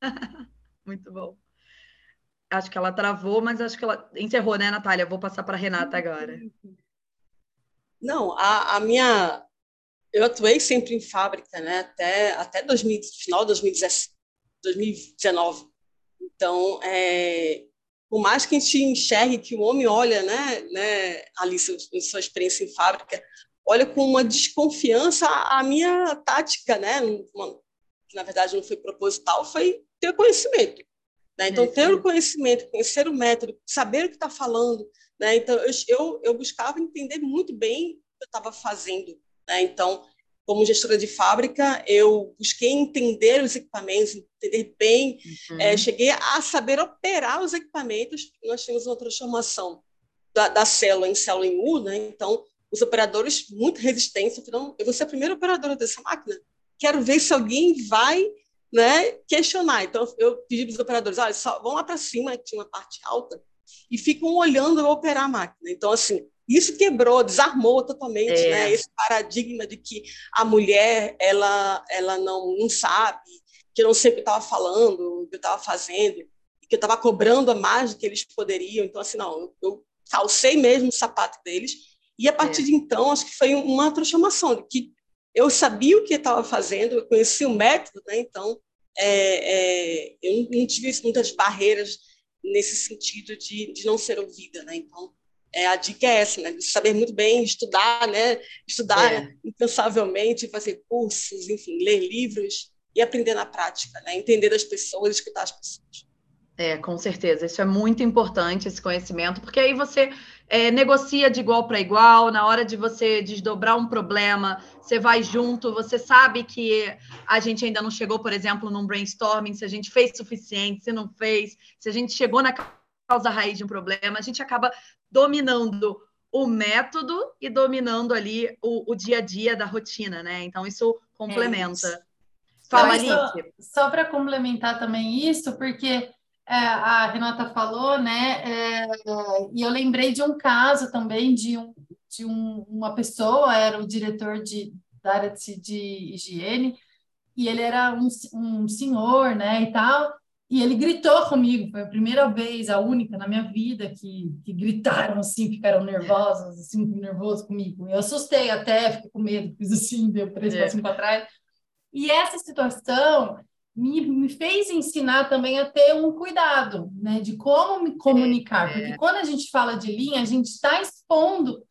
Muito bom. Acho que ela travou, mas acho que ela encerrou, né, Natália? Vou passar para a Renata agora. Não, a, a, minha. Eu atuei sempre em fábrica, né? Até, até 2000, final de 2019. Então, é, por mais que a gente enxergue que o homem olha, né, né Alice, em sua experiência em fábrica, olha com uma desconfiança a minha tática, né? Uma, que na verdade não foi proposital, foi ter conhecimento. Né? Então, ter o conhecimento, conhecer o método, saber o que está falando. Né? Então, eu, eu, eu, buscava entender muito bem o que eu estava fazendo. Né? Então, como gestora de fábrica, eu busquei entender os equipamentos, entender bem, uhum. é, cheguei a saber operar os equipamentos. Nós tínhamos uma transformação da, da célula em célula em U, né? então os operadores muito resistentes, então eu vou ser a primeira operadora dessa máquina. Quero ver se alguém vai né, questionar. Então, eu pedi para os operadores, olha, só, vão lá para cima, que tinha uma parte alta, e ficam olhando eu operar a máquina. Então, assim, isso quebrou, desarmou totalmente é. né, esse paradigma de que a mulher ela, ela não, não sabe, que eu não sei o que estava falando, o que eu estava fazendo, que eu estava cobrando a mais do que eles poderiam. Então, assim, não, eu, calcei mesmo o sapato deles. E a partir é. de então, acho que foi uma transformação, de que eu sabia o que estava fazendo, eu conhecia o método, né? então é, é, eu não tive muitas barreiras nesse sentido de, de não ser ouvida. Né? Então, é, a dica é essa, né? saber muito bem, estudar, né? estudar é. incansavelmente, fazer cursos, enfim, ler livros e aprender na prática, né? entender das pessoas, escutar as pessoas. É, com certeza. Isso é muito importante, esse conhecimento, porque aí você é, negocia de igual para igual, na hora de você desdobrar um problema, você vai junto, você sabe que a gente ainda não chegou, por exemplo, num brainstorming, se a gente fez suficiente, se não fez, se a gente chegou na causa raiz de um problema, a gente acaba dominando o método e dominando ali o, o dia a dia da rotina, né? Então, isso complementa. É isso. Fala. Só, só para complementar também isso, porque é, a Renata falou, né? É, e eu lembrei de um caso também de, um, de um, uma pessoa, era o diretor de, da área de, de higiene, e ele era um, um senhor, né? E tal, e ele gritou comigo, foi a primeira vez, a única na minha vida que, que gritaram assim, ficaram nervosos, assim, nervosos comigo. Eu assustei até, fiquei com medo, fiz assim, deu três é. passos para trás. E essa situação me, me fez ensinar também a ter um cuidado, né, de como me comunicar, é. porque quando a gente fala de linha, a gente está expondo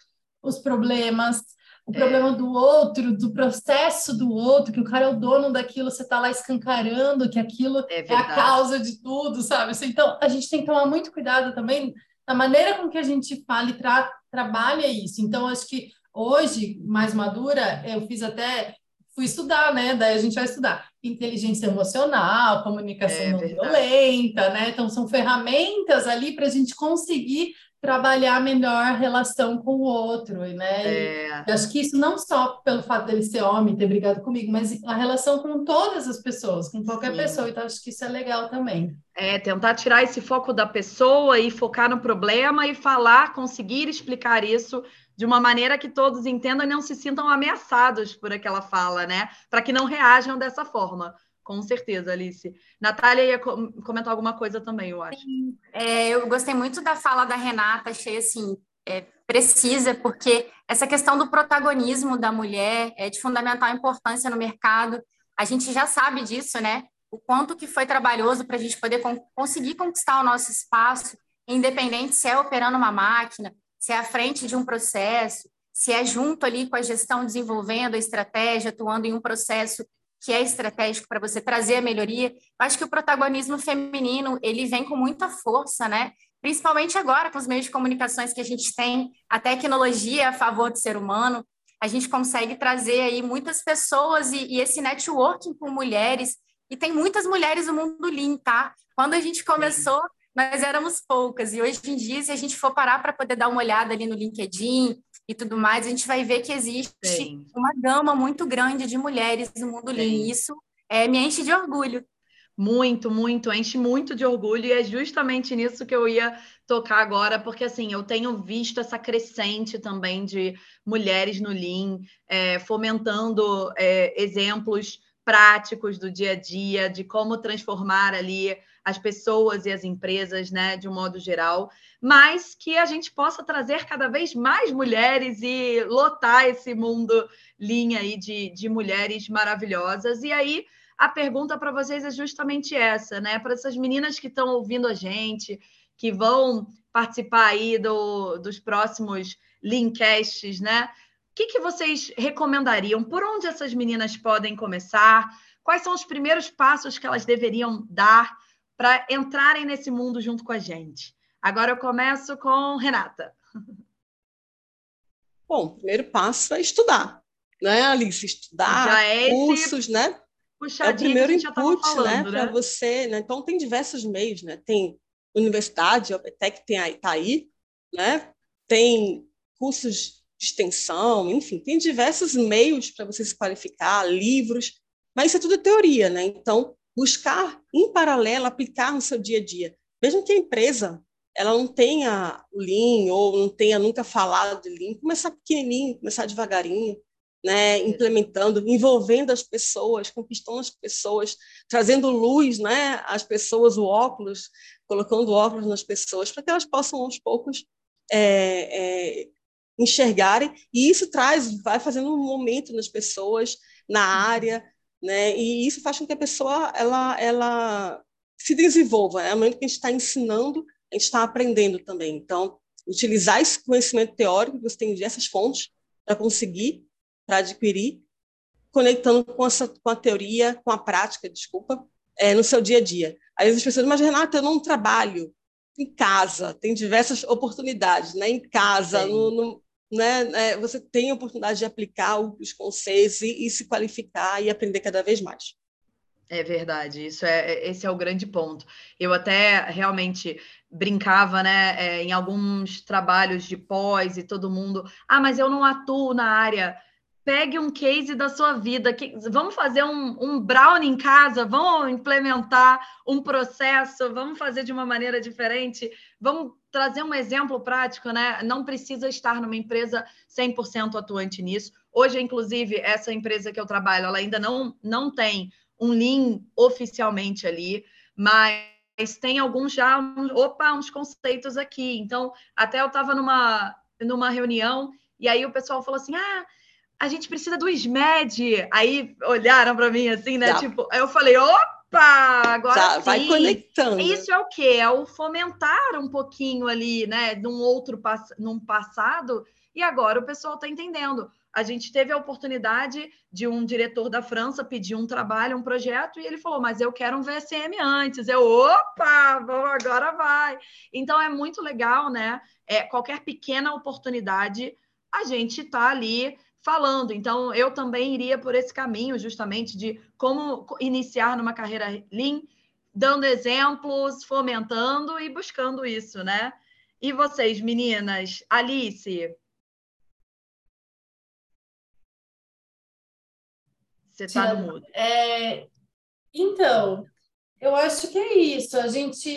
os problemas, o problema do outro, do processo do outro, que o cara é o dono daquilo, você está lá escancarando que aquilo é, é, a causa de tudo, sabe? Então, a gente tem que tomar muito cuidado também na maneira com que a gente fala e tra trabalha isso. Então, acho que hoje, mais madura, eu fiz até fui estudar, né? Daí a gente vai estudar inteligência emocional, comunicação é, não violenta, né? Então são ferramentas ali para a gente conseguir trabalhar melhor a relação com o outro, né? É. E acho que isso não só pelo fato dele ser homem, ter brigado comigo, mas a relação com todas as pessoas, com qualquer Sim. pessoa. Então acho que isso é legal também. É tentar tirar esse foco da pessoa e focar no problema e falar, conseguir explicar isso de uma maneira que todos entendam e não se sintam ameaçados por aquela fala, né? Para que não reajam dessa forma. Com certeza, Alice. Natália ia comentar alguma coisa também, eu acho. É, eu gostei muito da fala da Renata, achei assim, é, precisa, porque essa questão do protagonismo da mulher é de fundamental importância no mercado. A gente já sabe disso, né? O quanto que foi trabalhoso para a gente poder conseguir conquistar o nosso espaço independente se é operando uma máquina, se é à frente de um processo, se é junto ali com a gestão desenvolvendo a estratégia, atuando em um processo que é estratégico para você trazer a melhoria. Acho que o protagonismo feminino ele vem com muita força, né? Principalmente agora com os meios de comunicações que a gente tem, a tecnologia a favor do ser humano, a gente consegue trazer aí muitas pessoas e, e esse networking com mulheres. E tem muitas mulheres no mundo Lean, tá? Quando a gente começou, nós éramos poucas. E hoje em dia, se a gente for parar para poder dar uma olhada ali no LinkedIn e tudo mais, a gente vai ver que existe Sim. uma gama muito grande de mulheres no mundo Sim. Lean. Isso é, me enche de orgulho. Muito, muito, enche muito de orgulho, e é justamente nisso que eu ia tocar agora, porque assim, eu tenho visto essa crescente também de mulheres no Lean, é, fomentando é, exemplos práticos do dia a dia, de como transformar ali as pessoas e as empresas, né, de um modo geral, mas que a gente possa trazer cada vez mais mulheres e lotar esse mundo linha aí de, de mulheres maravilhosas. E aí a pergunta para vocês é justamente essa, né? Para essas meninas que estão ouvindo a gente, que vão participar aí do, dos próximos Leancasts, né? O que, que vocês recomendariam? Por onde essas meninas podem começar? Quais são os primeiros passos que elas deveriam dar para entrarem nesse mundo junto com a gente. Agora eu começo com Renata. Bom, o primeiro passo é estudar, né, Alice? Estudar é cursos, né? É o primeiro input, falando, né, né? para você, né? Então tem diversos meios, né? Tem universidade, a OPTEC tem aí, tá aí, né? Tem cursos de extensão, enfim, tem diversos meios para você se qualificar, livros, mas isso é tudo teoria, né? Então, buscar em paralelo aplicar no seu dia a dia. Mesmo que a empresa ela não tenha o Lean ou não tenha nunca falado de Lean, começar pequenininho, começar devagarinho, né, implementando, envolvendo as pessoas, conquistando as pessoas, trazendo luz, né, às pessoas, o óculos, colocando óculos nas pessoas, para que elas possam aos poucos é, é, enxergarem. E isso traz, vai fazendo um momento nas pessoas, na área, né? E isso faz com que a pessoa ela, ela se desenvolva. É o momento que a gente está ensinando, a gente está aprendendo também. Então, utilizar esse conhecimento teórico que você tem diversas fontes para conseguir, para adquirir, conectando com, essa, com a teoria, com a prática, desculpa, é, no seu dia a dia. Às vezes as pessoas, mas Renata, eu não trabalho em casa, tem diversas oportunidades, né? Em casa, no, no, né, é, você tem a oportunidade de aplicar os conceitos e, e, se qualificar e aprender cada vez mais. É verdade, isso é, é esse é o grande ponto. Eu até realmente brincava, né, é, em alguns trabalhos de pós e todo mundo, ah, mas eu não atuo na área pegue um case da sua vida. Que, vamos fazer um, um brownie em casa, vamos implementar um processo, vamos fazer de uma maneira diferente, vamos trazer um exemplo prático, né? Não precisa estar numa empresa 100% atuante nisso. Hoje, inclusive, essa empresa que eu trabalho, ela ainda não, não tem um Lean oficialmente ali, mas tem alguns já, opa, uns conceitos aqui. Então, até eu estava numa, numa reunião e aí o pessoal falou assim: ah, a gente precisa do SMED. Aí olharam para mim assim, né? Já. Tipo, aí eu falei, opa, agora Já, sim. vai conectando. Isso é o quê? É o fomentar um pouquinho ali, né? Num outro num passado. E agora o pessoal está entendendo. A gente teve a oportunidade de um diretor da França pedir um trabalho, um projeto, e ele falou: Mas eu quero um VSM antes. Eu, opa, agora vai. Então é muito legal, né? É, qualquer pequena oportunidade, a gente está ali falando. Então, eu também iria por esse caminho, justamente, de como iniciar numa carreira Lean, dando exemplos, fomentando e buscando isso, né? E vocês, meninas? Alice? Você está no mudo. É, então, eu acho que é isso. A gente.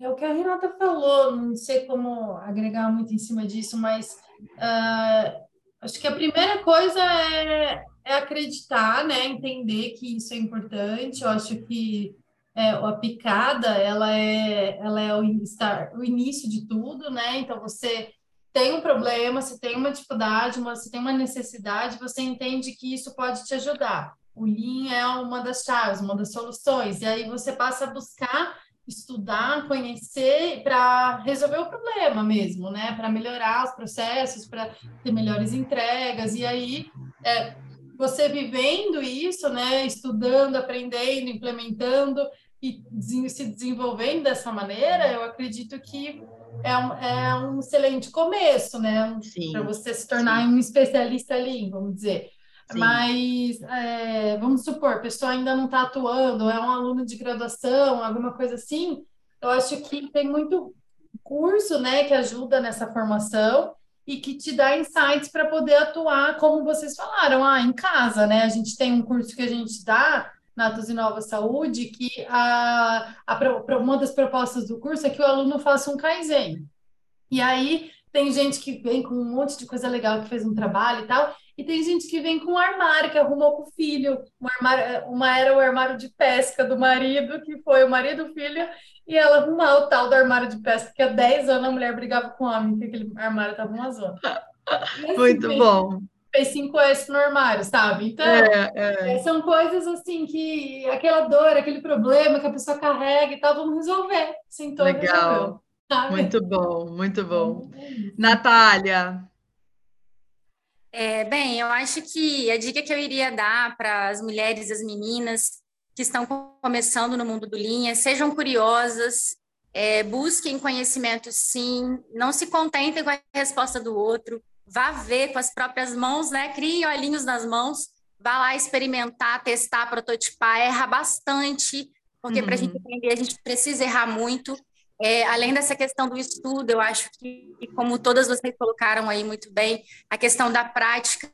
É o que a Renata falou, não sei como agregar muito em cima disso, mas uh, Acho que a primeira coisa é, é acreditar, né? Entender que isso é importante. Eu acho que é, a picada ela é, ela é o, o início de tudo, né? Então você tem um problema, você tem uma dificuldade, uma, você tem uma necessidade, você entende que isso pode te ajudar. O Lean é uma das chaves, uma das soluções, e aí você passa a buscar estudar, conhecer para resolver o problema mesmo, né? Para melhorar os processos, para ter melhores entregas. E aí, é, você vivendo isso, né? Estudando, aprendendo, implementando e se desenvolvendo dessa maneira, eu acredito que é um, é um excelente começo, né? Para você se tornar sim. um especialista ali, vamos dizer. Sim. Mas é, vamos supor, a pessoa ainda não está atuando, é um aluno de graduação, alguma coisa assim. Eu acho que tem muito curso, né, que ajuda nessa formação e que te dá insights para poder atuar, como vocês falaram, ah, em casa, né? A gente tem um curso que a gente dá na e Nova Saúde que a, a, uma das propostas do curso é que o aluno faça um Kaizen. E aí tem gente que vem com um monte de coisa legal que fez um trabalho e tal, e tem gente que vem com um armário que arrumou com o filho. Um armário, uma era o armário de pesca do marido, que foi o marido o filho, e ela arrumou o tal do armário de pesca, que há 10 anos a mulher brigava com o homem, que aquele armário estava uma zona. Muito bom. Fez 5S no armário, sabe? Então, é, é. é. são coisas assim que aquela dor, aquele problema que a pessoa carrega e tal, vamos resolver. Sintoma Legal. Resolveu, muito bom, muito bom. É Natália, é, bem, eu acho que a dica que eu iria dar para as mulheres, as meninas que estão começando no mundo do linha, sejam curiosas, é, busquem conhecimento sim, não se contentem com a resposta do outro, vá ver com as próprias mãos, né? Criem olhinhos nas mãos, vá lá experimentar, testar, prototipar, erra bastante, porque uhum. para a gente aprender a gente precisa errar muito. É, além dessa questão do estudo, eu acho que, como todas vocês colocaram aí muito bem, a questão da prática,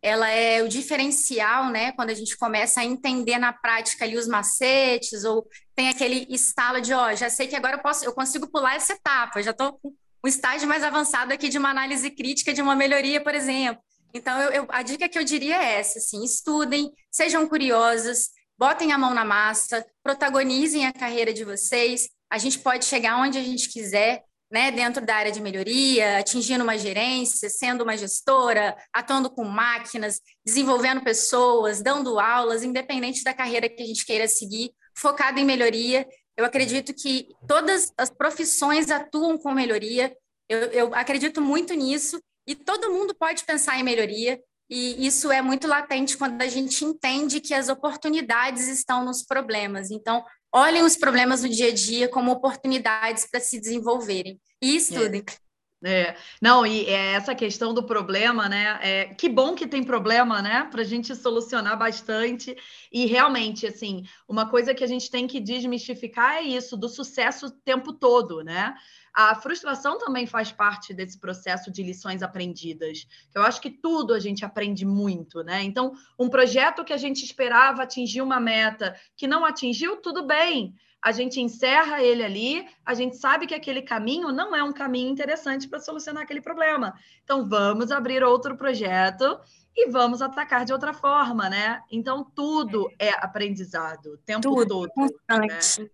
ela é o diferencial, né? Quando a gente começa a entender na prática ali os macetes, ou tem aquele estalo de, ó, já sei que agora eu posso, eu consigo pular essa etapa, já estou com um estágio mais avançado aqui de uma análise crítica de uma melhoria, por exemplo. Então, eu, eu, a dica que eu diria é essa, assim, estudem, sejam curiosas, botem a mão na massa, protagonizem a carreira de vocês, a gente pode chegar onde a gente quiser, né, dentro da área de melhoria, atingindo uma gerência, sendo uma gestora, atuando com máquinas, desenvolvendo pessoas, dando aulas, independente da carreira que a gente queira seguir, focado em melhoria. Eu acredito que todas as profissões atuam com melhoria. Eu, eu acredito muito nisso e todo mundo pode pensar em melhoria. E isso é muito latente quando a gente entende que as oportunidades estão nos problemas. Então, olhem os problemas do dia a dia como oportunidades para se desenvolverem e estudem. É. é. Não, e é essa questão do problema, né? É, que bom que tem problema, né? Para a gente solucionar bastante. E realmente, assim, uma coisa que a gente tem que desmistificar é isso, do sucesso o tempo todo, né? A frustração também faz parte desse processo de lições aprendidas. Eu acho que tudo a gente aprende muito, né? Então, um projeto que a gente esperava atingir uma meta que não atingiu, tudo bem. A gente encerra ele ali, a gente sabe que aquele caminho não é um caminho interessante para solucionar aquele problema. Então, vamos abrir outro projeto e vamos atacar de outra forma, né? Então, tudo é aprendizado, o tempo tudo, todo. Constante. Né?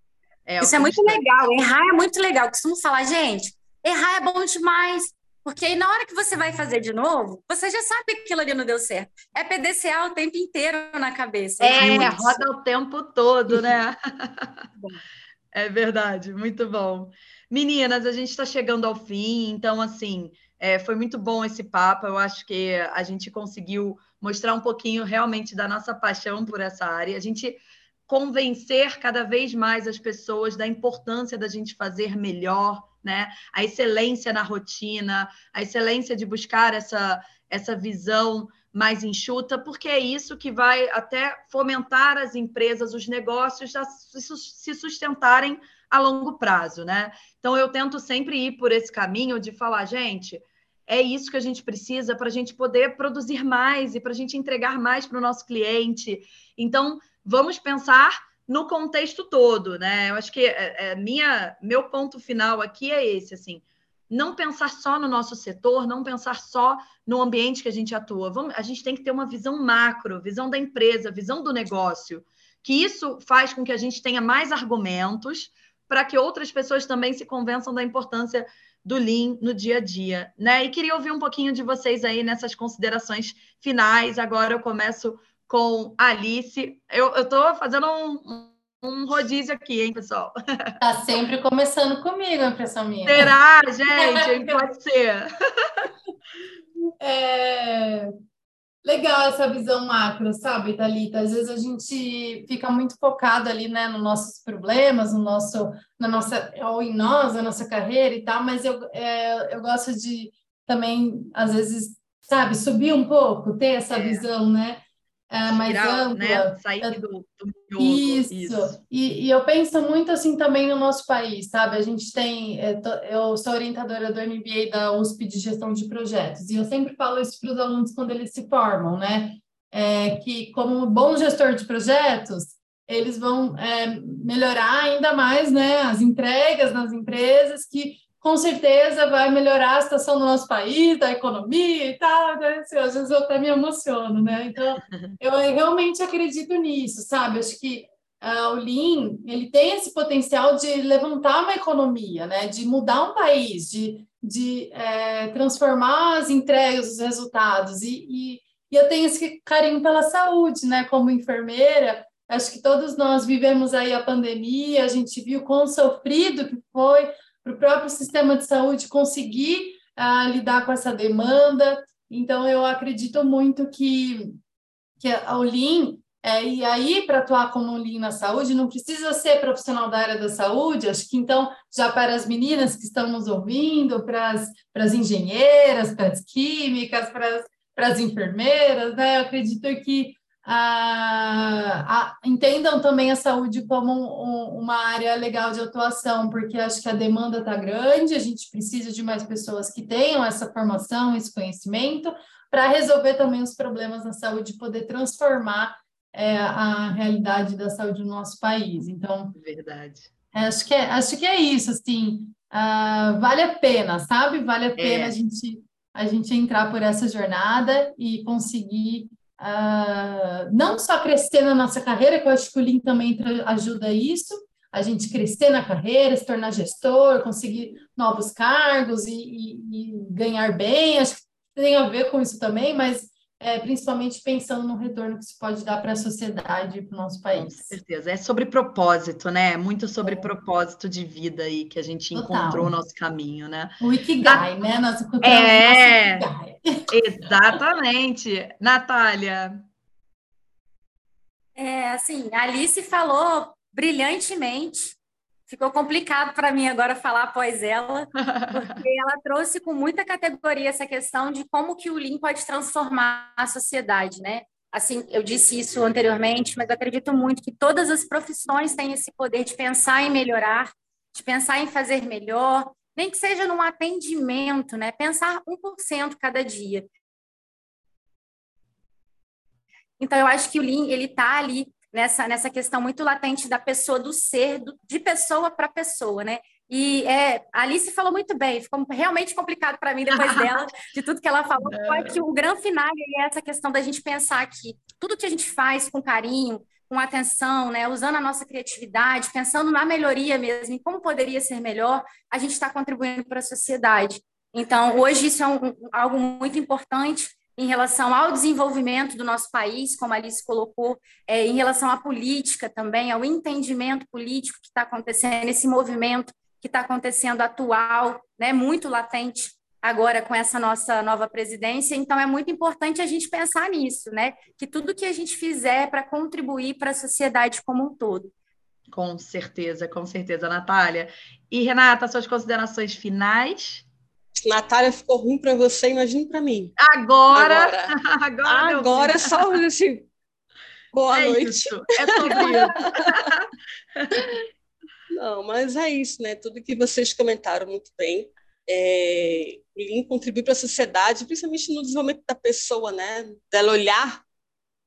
É, Isso é muito legal. Errar é muito legal. Costumo falar, gente, errar é bom demais. Porque aí, na hora que você vai fazer de novo, você já sabe que aquilo ali não deu certo. É PDCA o tempo inteiro na cabeça. É, é roda o tempo todo, né? é verdade, muito bom. Meninas, a gente está chegando ao fim, então, assim, é, foi muito bom esse papo. Eu acho que a gente conseguiu mostrar um pouquinho realmente da nossa paixão por essa área. A gente convencer cada vez mais as pessoas da importância da gente fazer melhor, né? A excelência na rotina, a excelência de buscar essa, essa visão mais enxuta, porque é isso que vai até fomentar as empresas, os negócios a se sustentarem a longo prazo, né? Então eu tento sempre ir por esse caminho de falar, gente, é isso que a gente precisa para a gente poder produzir mais e para a gente entregar mais para o nosso cliente. Então, vamos pensar no contexto todo, né? Eu acho que é, é, minha, meu ponto final aqui é esse, assim, não pensar só no nosso setor, não pensar só no ambiente que a gente atua. Vamos, a gente tem que ter uma visão macro, visão da empresa, visão do negócio, que isso faz com que a gente tenha mais argumentos para que outras pessoas também se convençam da importância do Lean no dia a dia, né? E queria ouvir um pouquinho de vocês aí nessas considerações finais. Agora eu começo com Alice. Eu estou fazendo um, um rodízio aqui, hein, pessoal? Tá sempre começando comigo, a impressão minha. Será, gente? Pode ser. É... Legal essa visão macro, sabe, Thalita? Às vezes a gente fica muito focado ali, né, nos nossos problemas, no nosso, na nossa, ou em nós, na nossa carreira e tal, mas eu, é, eu gosto de também, às vezes, sabe, subir um pouco, ter essa é. visão, né? É, mais Tirar, ampla. Né? Sair do, do isso. isso. E, e, eu penso muito assim também no nosso país, sabe? A gente tem, é, eu sou orientadora do MBA da USP de Gestão de Projetos, e eu sempre falo isso para os alunos quando eles se formam, né? É, que como bom gestor de projetos, eles vão é, melhorar ainda mais né, as entregas nas empresas, que com certeza vai melhorar a situação do nosso país, da economia e tal, né? Assim, às vezes eu até me emociono, né? Então, eu realmente acredito nisso, sabe? Acho que uh, o Lean, ele tem esse potencial de levantar uma economia, né? De mudar um país, de, de é, transformar as entregas, os resultados. E, e, e eu tenho esse carinho pela saúde, né? Como enfermeira, acho que todos nós vivemos aí a pandemia, a gente viu quão sofrido que foi, para o próprio sistema de saúde conseguir uh, lidar com essa demanda. Então, eu acredito muito que, que a Lean, é, e aí, para atuar como Lean na saúde, não precisa ser profissional da área da saúde, acho que então, já para as meninas que estão nos ouvindo, para as, para as engenheiras, para as químicas, para as, para as enfermeiras, né? Eu acredito que entendam também a saúde como um, uma área legal de atuação, porque acho que a demanda está grande, a gente precisa de mais pessoas que tenham essa formação, esse conhecimento, para resolver também os problemas na saúde e poder transformar é, a realidade da saúde no nosso país. Então, verdade. Acho que é, acho que é isso, assim, uh, vale a pena, sabe? Vale a pena é. a gente a gente entrar por essa jornada e conseguir uh, não só crescer na nossa carreira, que eu acho que o Lean também ajuda isso, a gente crescer na carreira, se tornar gestor, conseguir novos cargos e, e, e ganhar bem, acho que tem a ver com isso também, mas é, principalmente pensando no retorno que isso pode dar para a sociedade e para o nosso país. Com certeza. É sobre propósito, né? Muito sobre é. propósito de vida aí que a gente Total. encontrou o nosso caminho, né? O Ikigai, né? Nós encontramos é, nosso Ikigai. Exatamente. Natália. É, assim, a Alice falou brilhantemente ficou complicado para mim agora falar após ela, porque ela trouxe com muita categoria essa questão de como que o Lean pode transformar a sociedade, né? Assim, eu disse isso anteriormente, mas eu acredito muito que todas as profissões têm esse poder de pensar em melhorar, de pensar em fazer melhor, nem que seja num atendimento, né? Pensar 1% cada dia. Então, eu acho que o Lean, ele está ali nessa, nessa questão muito latente da pessoa, do ser, do, de pessoa para pessoa, né? E é, a Alice falou muito bem, ficou realmente complicado para mim depois dela, de tudo que ela falou. Foi que o grande final é essa questão da gente pensar que tudo que a gente faz com carinho, com atenção, né, usando a nossa criatividade, pensando na melhoria mesmo, em como poderia ser melhor, a gente está contribuindo para a sociedade. Então, hoje isso é um, algo muito importante em relação ao desenvolvimento do nosso país, como a Alice colocou, é, em relação à política também, ao entendimento político que está acontecendo, esse movimento que está acontecendo atual, né, muito latente agora com essa nossa nova presidência. Então, é muito importante a gente pensar nisso, né? Que tudo que a gente fizer para contribuir para a sociedade como um todo. Com certeza, com certeza, Natália. E, Renata, suas considerações finais? Natália ficou ruim para você, imagine para mim. Agora, agora, agora, agora só assim. Boa é noite. Isso, é sobre isso. Não, mas é isso, né? Tudo que vocês comentaram muito bem. É, o Lean contribui para a sociedade, principalmente no desenvolvimento da pessoa, né? Dela olhar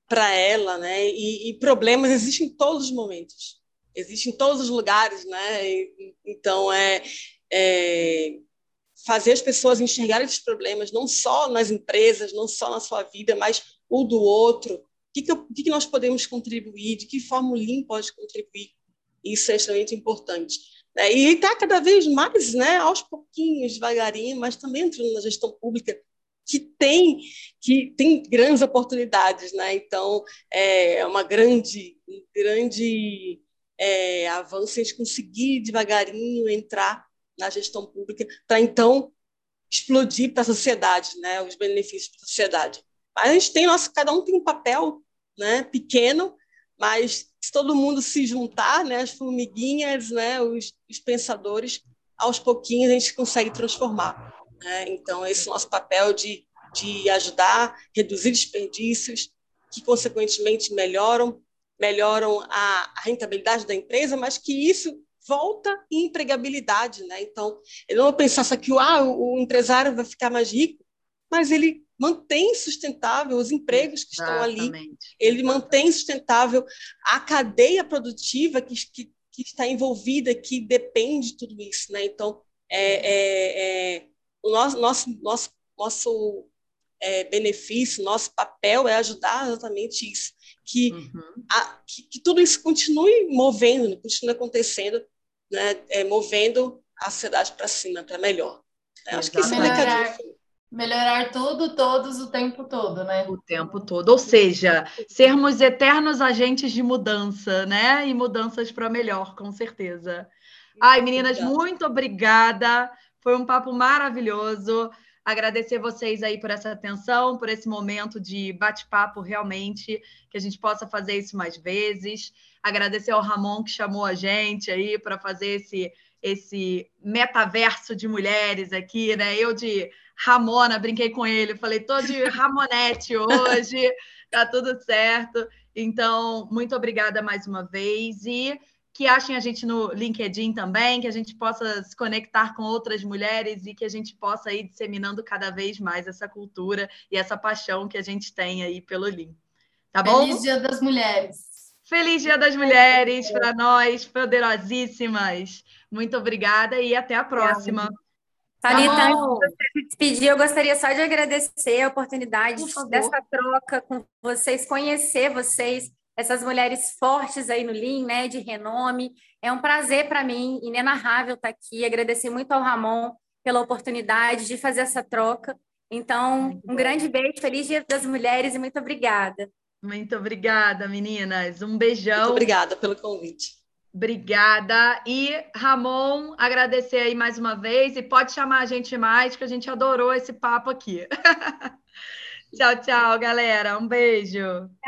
para ela, né? E, e, problemas existem em todos os momentos, existem em todos os lugares, né? E, então é, é fazer as pessoas enxergarem esses problemas, não só nas empresas, não só na sua vida, mas o do outro. O que, que, o que, que nós podemos contribuir? De que forma o Lean pode contribuir? Isso é extremamente importante. Né? E está cada vez mais, né, aos pouquinhos, devagarinho, mas também entrando na gestão pública, que tem que tem grandes oportunidades, né? Então é uma grande grande é, avanço, a gente conseguir devagarinho entrar na gestão pública para então explodir para a sociedade, né, os benefícios para a sociedade. Mas a gente tem nosso, cada um tem um papel, né, pequeno, mas se todo mundo se juntar, né, as formiguinhas, né, os, os pensadores, aos pouquinhos a gente consegue transformar. Né? Então esse é o nosso papel de de ajudar, reduzir desperdícios, que consequentemente melhoram melhoram a, a rentabilidade da empresa, mas que isso volta em empregabilidade, né? Então, eu não só que ah, o, empresário vai ficar mais rico, mas ele mantém sustentável os empregos que Exatamente. estão ali, ele mantém sustentável a cadeia produtiva que, que, que, está envolvida, que depende de tudo isso, né? Então, é, é, é, o nosso, nosso, nosso, nosso é, benefício, nosso papel é ajudar exatamente isso, que, uhum. a, que, que, tudo isso continue movendo, continue acontececendo, né? É, movendo a sociedade para cima, para melhor. Né? Acho que esse é melhorar, melhorar tudo, todos, o tempo todo, né? O tempo todo. Ou seja, sermos eternos agentes de mudança, né? E mudanças para melhor, com certeza. Ai, meninas, muito obrigada. Foi um papo maravilhoso. Agradecer vocês aí por essa atenção, por esse momento de bate-papo realmente, que a gente possa fazer isso mais vezes. Agradecer ao Ramon que chamou a gente aí para fazer esse esse metaverso de mulheres aqui, né? Eu de Ramona, brinquei com ele, falei, tô de Ramonete hoje, tá tudo certo. Então, muito obrigada mais uma vez e que achem a gente no LinkedIn também, que a gente possa se conectar com outras mulheres e que a gente possa ir disseminando cada vez mais essa cultura e essa paixão que a gente tem aí pelo Lean. Tá bom? Feliz Dia das Mulheres. Feliz Dia das Mulheres para nós, poderosíssimas. Muito obrigada e até a próxima. Thalita, tá antes de despedir, eu gostaria só de agradecer a oportunidade dessa troca com vocês, conhecer vocês, essas mulheres fortes aí no Lean, né, de renome. É um prazer para mim, inenarrável estar tá aqui. Agradecer muito ao Ramon pela oportunidade de fazer essa troca. Então, um grande beijo, feliz Dia das Mulheres e muito obrigada. Muito obrigada, meninas. Um beijão. Muito obrigada pelo convite. Obrigada. E, Ramon, agradecer aí mais uma vez. E pode chamar a gente mais, que a gente adorou esse papo aqui. tchau, tchau, galera. Um beijo.